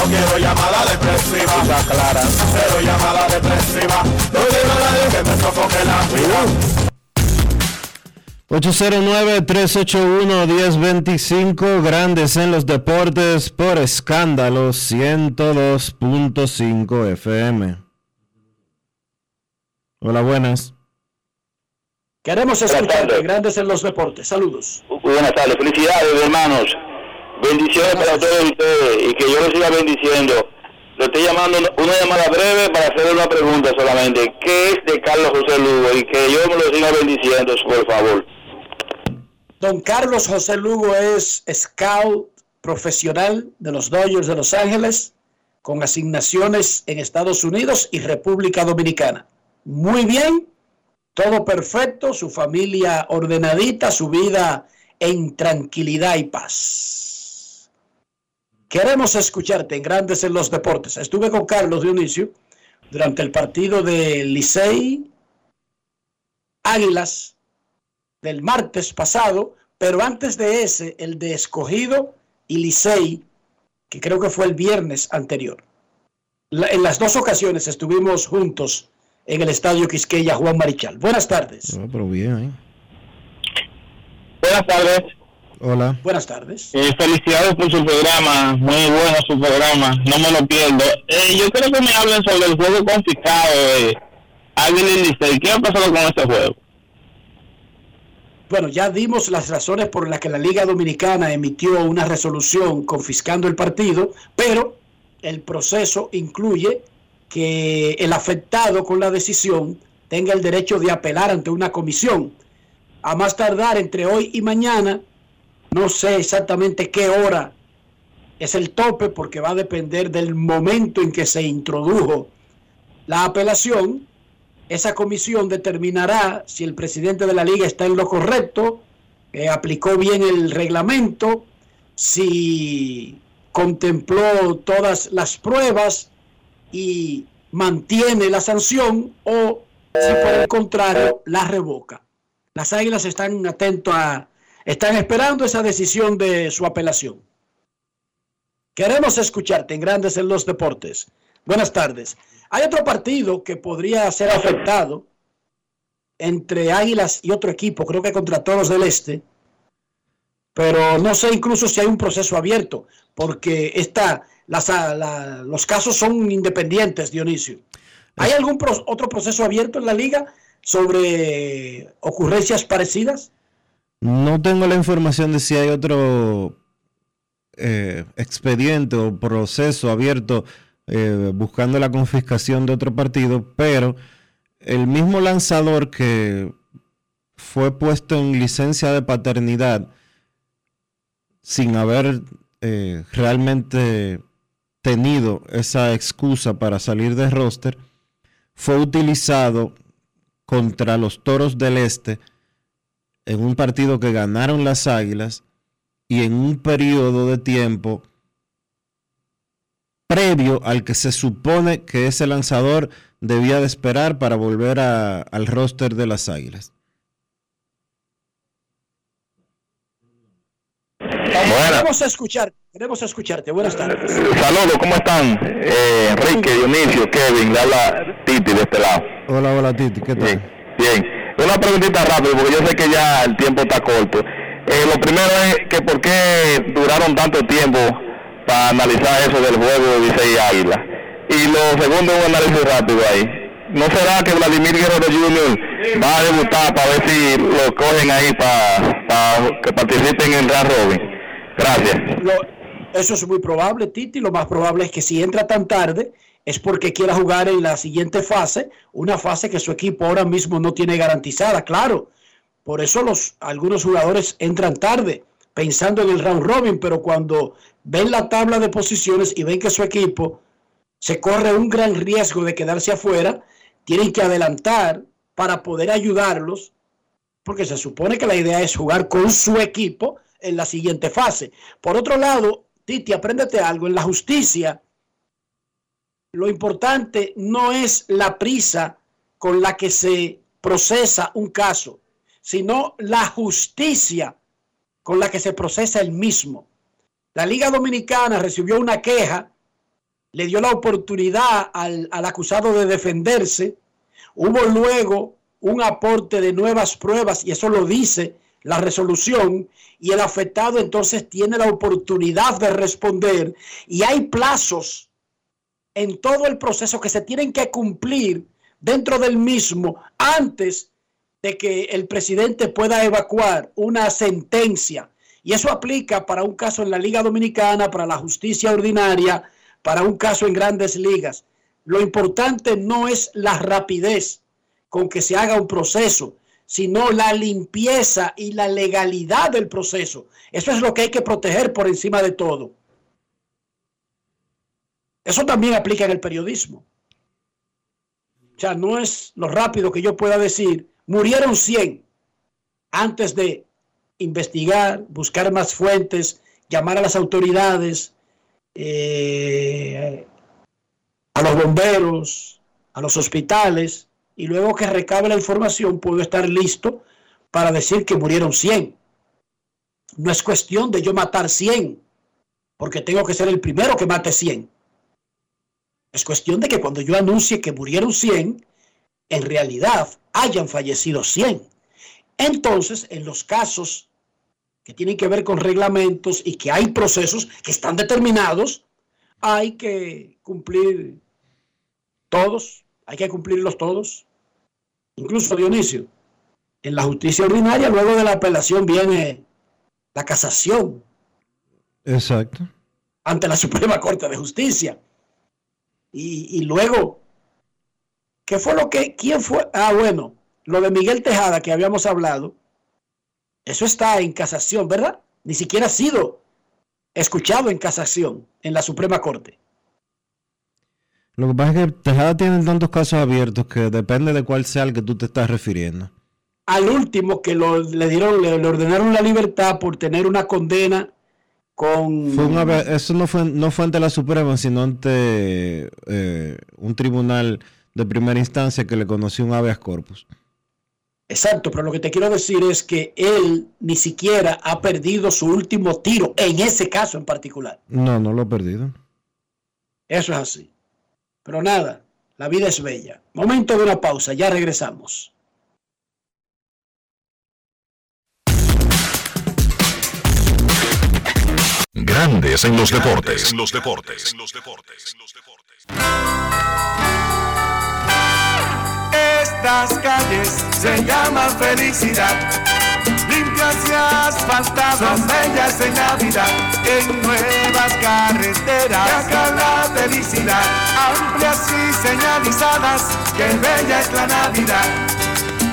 No quiero llamada depresiva. clara. Cero llamada depresiva. No quiero nadie que me sofoque la vida. 809-381-1025, grandes en los deportes por escándalo 102.5 FM. Hola, buenas. Queremos escucharte, grandes en los deportes. Saludos. Muy buenas tardes, felicidades hermanos, bendiciones para todos ustedes y que yo los siga bendiciendo. Le estoy llamando una- llamada breve para hacerle una pregunta solamente. ¿Qué es de Carlos José Lugo? Y que yo me lo siga bendiciendo, por favor. Don Carlos José Lugo es scout profesional de los Dodgers de Los Ángeles con asignaciones en Estados Unidos y República Dominicana. Muy bien, todo perfecto, su familia ordenadita, su vida en tranquilidad y paz. Queremos escucharte en Grandes en los Deportes. Estuve con Carlos Dionisio durante el partido de Licey Águilas del martes pasado, pero antes de ese, el de Escogido y Licey, que creo que fue el viernes anterior. La- en las dos ocasiones estuvimos juntos en el Estadio Quisqueya Juan Marichal. Buenas tardes. Oh, pero bien, ¿eh? Buenas tardes. Hola. Buenas tardes. Eh, felicidades por su programa, muy bueno su programa, no me lo pierdo. Eh, yo quiero que me hablen sobre el juego confiscado de Águila y Licey. ¿Qué ha pasado con ese juego? bueno, ya dimos las razones por las que la Liga Dominicana emitió una resolución confiscando el partido, pero el proceso incluye que el afectado con la decisión tenga el derecho de apelar ante una comisión. A más tardar entre hoy y mañana, no sé exactamente qué hora es el tope porque va a depender del momento en que se introdujo la apelación. Esa comisión determinará si el presidente de la liga está en lo correcto, eh, aplicó bien el reglamento, si contempló todas las pruebas y mantiene la sanción o si por el contrario la revoca. Las águilas están atentos a, están esperando esa decisión de su apelación. Queremos escucharte en Grandes en los Deportes. Buenas tardes. Hay otro partido que podría ser afectado entre Águilas y otro equipo, creo que contra Toros del Este, pero no sé incluso si hay un proceso abierto, porque está, las, la, los casos son independientes, Dionisio. ¿Hay algún pro, otro proceso abierto en la liga sobre ocurrencias parecidas? No tengo la información de si hay otro eh, expediente o proceso abierto eh, buscando la confiscación de otro partido, pero el mismo lanzador que fue puesto en licencia de paternidad sin haber eh, realmente tenido esa excusa para salir de roster, fue utilizado contra los Toros del Este en un partido que ganaron las Águilas y en un periodo de tiempo previo al que se supone que ese lanzador debía de esperar para volver a, al roster de las Águilas. Queremos escuchar, queremos escucharte. Buenas tardes. Saludos, ¿cómo están? Eh, Enrique, Dionisio, Kevin, le habla Titi de este lado. Hola, hola Titi, ¿qué tal? Bien, bien. Una preguntita rápida, porque yo sé que ya el tiempo está corto. Eh, lo primero es que por qué duraron tanto tiempo para analizar eso del juego de 16 Águila. Y lo segundo es un análisis rápido ahí. ¿No será que Vladimir Guerrero Jr. va a debutar para ver si lo cogen ahí para, que participen en Real Robin? Gracias. Lo, eso es muy probable, Titi. Lo más probable es que si entra tan tarde es porque quiera jugar en la siguiente fase, una fase que su equipo ahora mismo no tiene garantizada, claro. Por eso los, algunos jugadores entran tarde, pensando en el round robin, pero cuando ven la tabla de posiciones y ven que su equipo se corre un gran riesgo de quedarse afuera, tienen que adelantar para poder ayudarlos, porque se supone que la idea es jugar con su equipo en la siguiente fase. Por otro lado, Titi, apréndete algo, en la justicia, lo importante no es la prisa con la que se procesa un caso, sino la justicia con la que se procesa el mismo. La Liga Dominicana recibió una queja, le dio la oportunidad al, acusado de defenderse, hubo luego un aporte de nuevas pruebas, y eso lo dice la resolución, y el afectado entonces tiene la oportunidad de responder, y hay plazos en todo el proceso que se tienen que cumplir dentro del mismo antes de que el presidente pueda evacuar una sentencia. Y eso aplica para un caso en la Liga Dominicana, para la justicia ordinaria, para un caso en grandes ligas. Lo importante no es la rapidez con que se haga un proceso, sino la limpieza y la legalidad del proceso. Eso es lo que hay que proteger por encima de todo. Eso también aplica en el periodismo. O sea, no es lo rápido que yo pueda decir, murieron 100 antes de investigar, buscar más fuentes, llamar a las autoridades, eh, a los bomberos, a los hospitales, y luego que recabe la información puedo estar listo para decir que murieron 100. No es cuestión de yo matar 100, porque tengo que ser el primero que mate 100. Es cuestión de que cuando yo anuncie que murieron 100, en realidad hayan fallecido 100. Entonces, en los casos que tienen que ver con reglamentos y que hay procesos que están determinados, hay que cumplir todos, hay que cumplirlos todos. Incluso Dionisio, en la justicia ordinaria, luego de la apelación viene la casación Exacto. ante la Suprema Corte de Justicia. Y, y luego, ¿qué fue lo que, quién fue? Ah, bueno, lo de Miguel Tejada que habíamos hablado, eso está en casación, ¿verdad? Ni siquiera ha sido escuchado en casación en la Suprema Corte. Lo que pasa es que Tejada tiene tantos casos abiertos que depende de cuál sea el que tú te estás refiriendo. Al último que lo, le dieron, le, le ordenaron la libertad por tener una condena con Fue eso no fue, no fue ante la Suprema, sino ante eh, un tribunal de primera instancia que le conoció un habeas corpus. Exacto, pero lo que te quiero decir es que él ni siquiera ha perdido su último tiro en ese caso en particular. No, no lo he perdido. Eso es así. Pero nada, la vida es bella. Momento de una pausa, ya regresamos. Grandes en los deportes. En los deportes. Estas calles se llaman felicidad. Limpias y asfaltadas, son bellas en Navidad. En nuevas carreteras, y acá la felicidad. Amplias y señalizadas, que bella es la Navidad.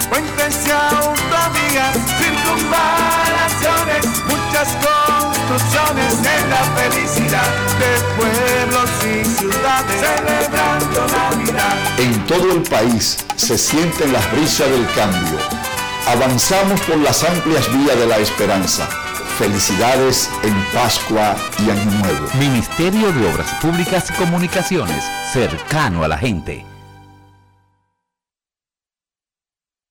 Puentes y autovías, circunvalaciones, muchas construcciones en la felicidad de pueblos y ciudades celebrando Navidad. En todo el país se sienten las brisas del cambio. Avanzamos por las amplias vías de la esperanza. Felicidades en Pascua y Año Nuevo. Ministerio de Obras Públicas y Comunicaciones, cercano a la gente.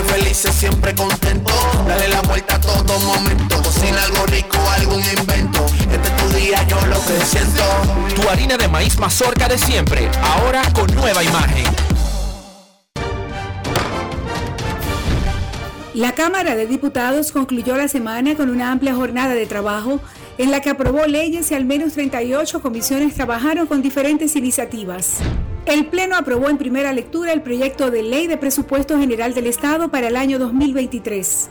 siempre felices, siempre contento. Dale la vuelta a todo momento. Cocina algo rico, algún invento. Este es tu día, yo lo que siento. Tu harina de maíz mazorca de siempre, ahora con nueva imagen. La Cámara de Diputados concluyó la semana con una amplia jornada de trabajo en la que aprobó leyes y al menos 38 comisiones trabajaron con diferentes iniciativas. El Pleno aprobó en primera lectura el proyecto de ley de presupuesto general del Estado para el año 2023.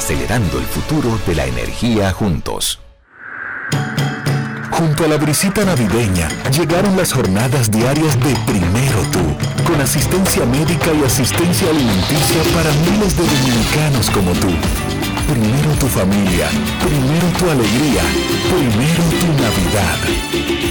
acelerando el futuro de la energía juntos. Junto a la brisita navideña llegaron las jornadas diarias de Primero Tú, con asistencia médica y asistencia alimenticia para miles de dominicanos como tú. Primero tu familia, primero tu alegría, primero tu Navidad.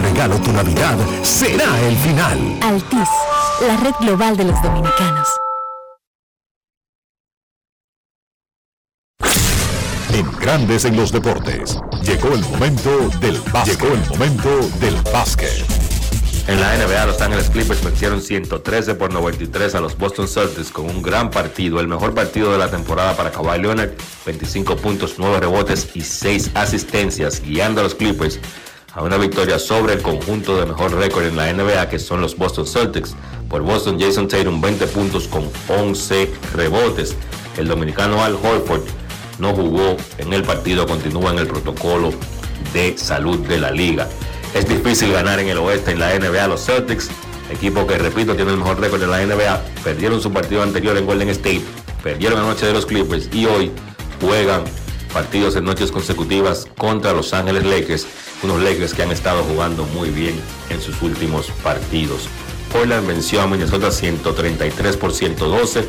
regalo tu Navidad será el final. Altis, la red global de los dominicanos. En Grandes en los Deportes. Llegó el momento del básquet. Llegó el momento del básquet. En la NBA, Los Ángeles Clippers vencieron 113 por 93 a los Boston Celtics con un gran partido, el mejor partido de la temporada para Kawhi Leonard, 25 puntos, 9 rebotes y 6 asistencias, guiando a los Clippers a una victoria sobre el conjunto de mejor récord en la NBA que son los Boston Celtics. Por Boston, Jason Tatum 20 puntos con 11 rebotes. El dominicano Al Horford no jugó en el partido, continúa en el protocolo de salud de la liga. Es difícil ganar en el oeste en la NBA los Celtics, equipo que repito tiene el mejor récord de la NBA, perdieron su partido anterior en Golden State, perdieron anoche de los Clippers y hoy juegan partidos en noches consecutivas contra Los Ángeles Lakers, unos Lakers que han estado jugando muy bien en sus últimos partidos. Portland venció a Minnesota 133 por 112,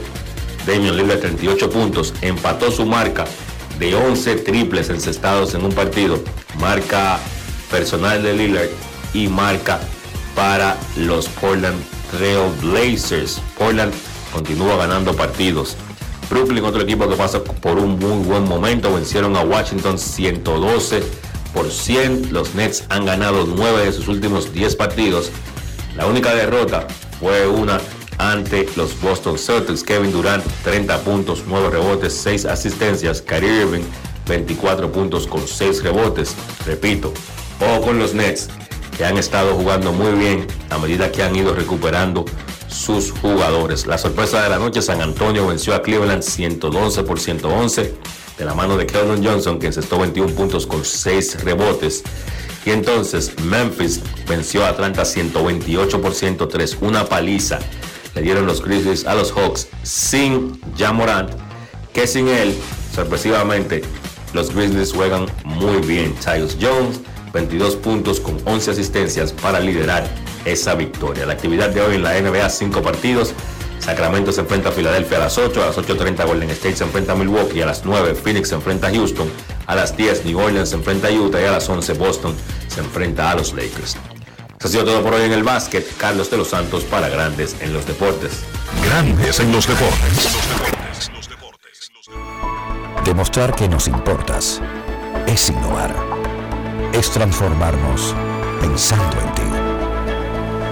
Damian Lillard 38 puntos, empató su marca de 11 triples encestados en un partido, marca personal de Lillard y marca para los Portland Trail Blazers. Portland continúa ganando partidos. Brooklyn, otro equipo que pasa por un muy buen momento, vencieron a Washington 112 por 100. Los Nets han ganado 9 de sus últimos 10 partidos. La única derrota fue una ante los Boston Celtics. Kevin Durant 30 puntos, 9 rebotes, 6 asistencias. Kyrie Irving 24 puntos con 6 rebotes. Repito, o con los Nets, que han estado jugando muy bien a medida que han ido recuperando sus jugadores. La sorpresa de la noche, San Antonio venció a Cleveland 112 por 111 de la mano de Keldon Johnson, que encestó 21 puntos con 6 rebotes. Y entonces Memphis venció a Atlanta 128 por 103, una paliza. Le dieron los Grizzlies a los Hawks sin Jamorant, que sin él, sorpresivamente, los Grizzlies juegan muy bien. Tyus Jones 22 puntos con 11 asistencias para liderar esa victoria. La actividad de hoy en la NBA, 5 partidos. Sacramento se enfrenta a Filadelfia a las 8, a las 8.30 Golden State se enfrenta a Milwaukee, a las 9 Phoenix se enfrenta a Houston, a las 10 New Orleans se enfrenta a Utah y a las 11 Boston se enfrenta a los Lakers. Eso ha sido todo por hoy en el básquet. Carlos de los Santos para Grandes en los Deportes. Grandes en los Deportes. Demostrar que nos importas es innovar. Es transformarnos pensando en ti.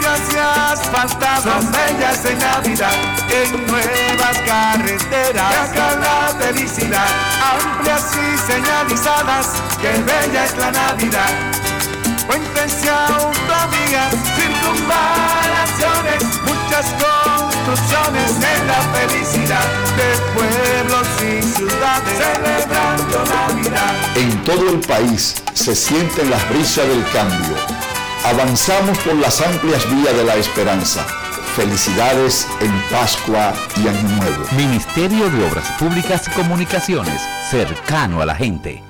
Limpias y asfaltadas, bellas en Navidad. En nuevas carreteras, acá la felicidad. Amplias y señalizadas, que bella es la Navidad. Puentes y autovías, circunvalaciones, muchas construcciones en la felicidad de pueblos y ciudades celebrando Navidad. En todo el país se sienten las brisas del cambio. Avanzamos por las amplias vías de la esperanza. Felicidades en Pascua y Año Nuevo. Ministerio de Obras Públicas y Comunicaciones, cercano a la gente.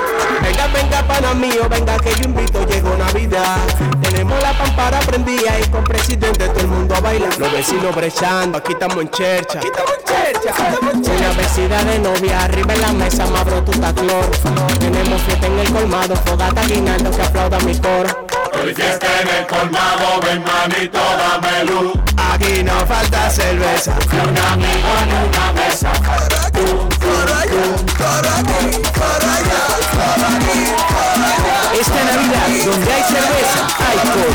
Pana mío, venga que yo invito, llegó Navidad. Tenemos la pampara prendida y con presidente todo el mundo a bailar. Los vecinos brechando, aquí estamos en chercha. Aquí estamos en chercha. Una vecina de novia, arriba en la mesa, mabro tu clor. Tenemos fiesta en el colmado, fogata guinaldo que aplauda mi coro. Hoy fiesta en el colmado, ven manito, dame luz. Aquí no falta cerveza. Ni un amigo ni una mesa. Esta Navidad, donde hay cerveza, hay coro.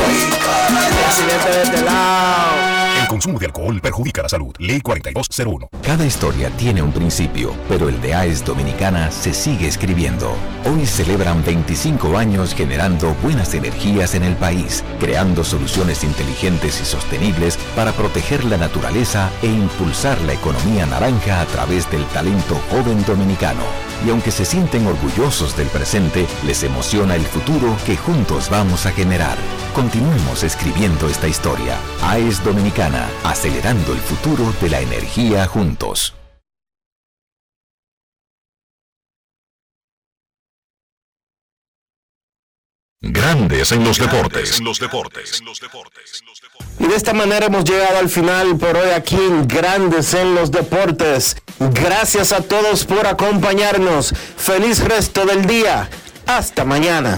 Presidente de este. Consumo de alcohol perjudica la salud. Ley 4201. Cada historia tiene un principio, pero el de AES Dominicana se sigue escribiendo. Hoy celebran 25 años generando buenas energías en el país, creando soluciones inteligentes y sostenibles para proteger la naturaleza e impulsar la economía naranja a través del talento joven dominicano. Y aunque se sienten orgullosos del presente, les emociona el futuro que juntos vamos a generar. Continuemos escribiendo esta historia. AES Dominicana, acelerando el futuro de la energía juntos. Grandes en los deportes. Y de esta manera hemos llegado al final por hoy aquí en Grandes en los Deportes. Gracias a todos por acompañarnos. Feliz resto del día. Hasta mañana.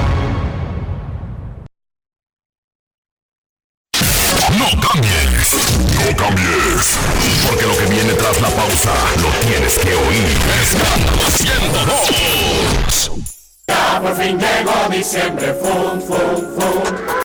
Cambies, porque lo que viene tras la pausa lo tienes que oír. Escándalo 102. Ya por fin llegó diciembre, fum, fum, fum.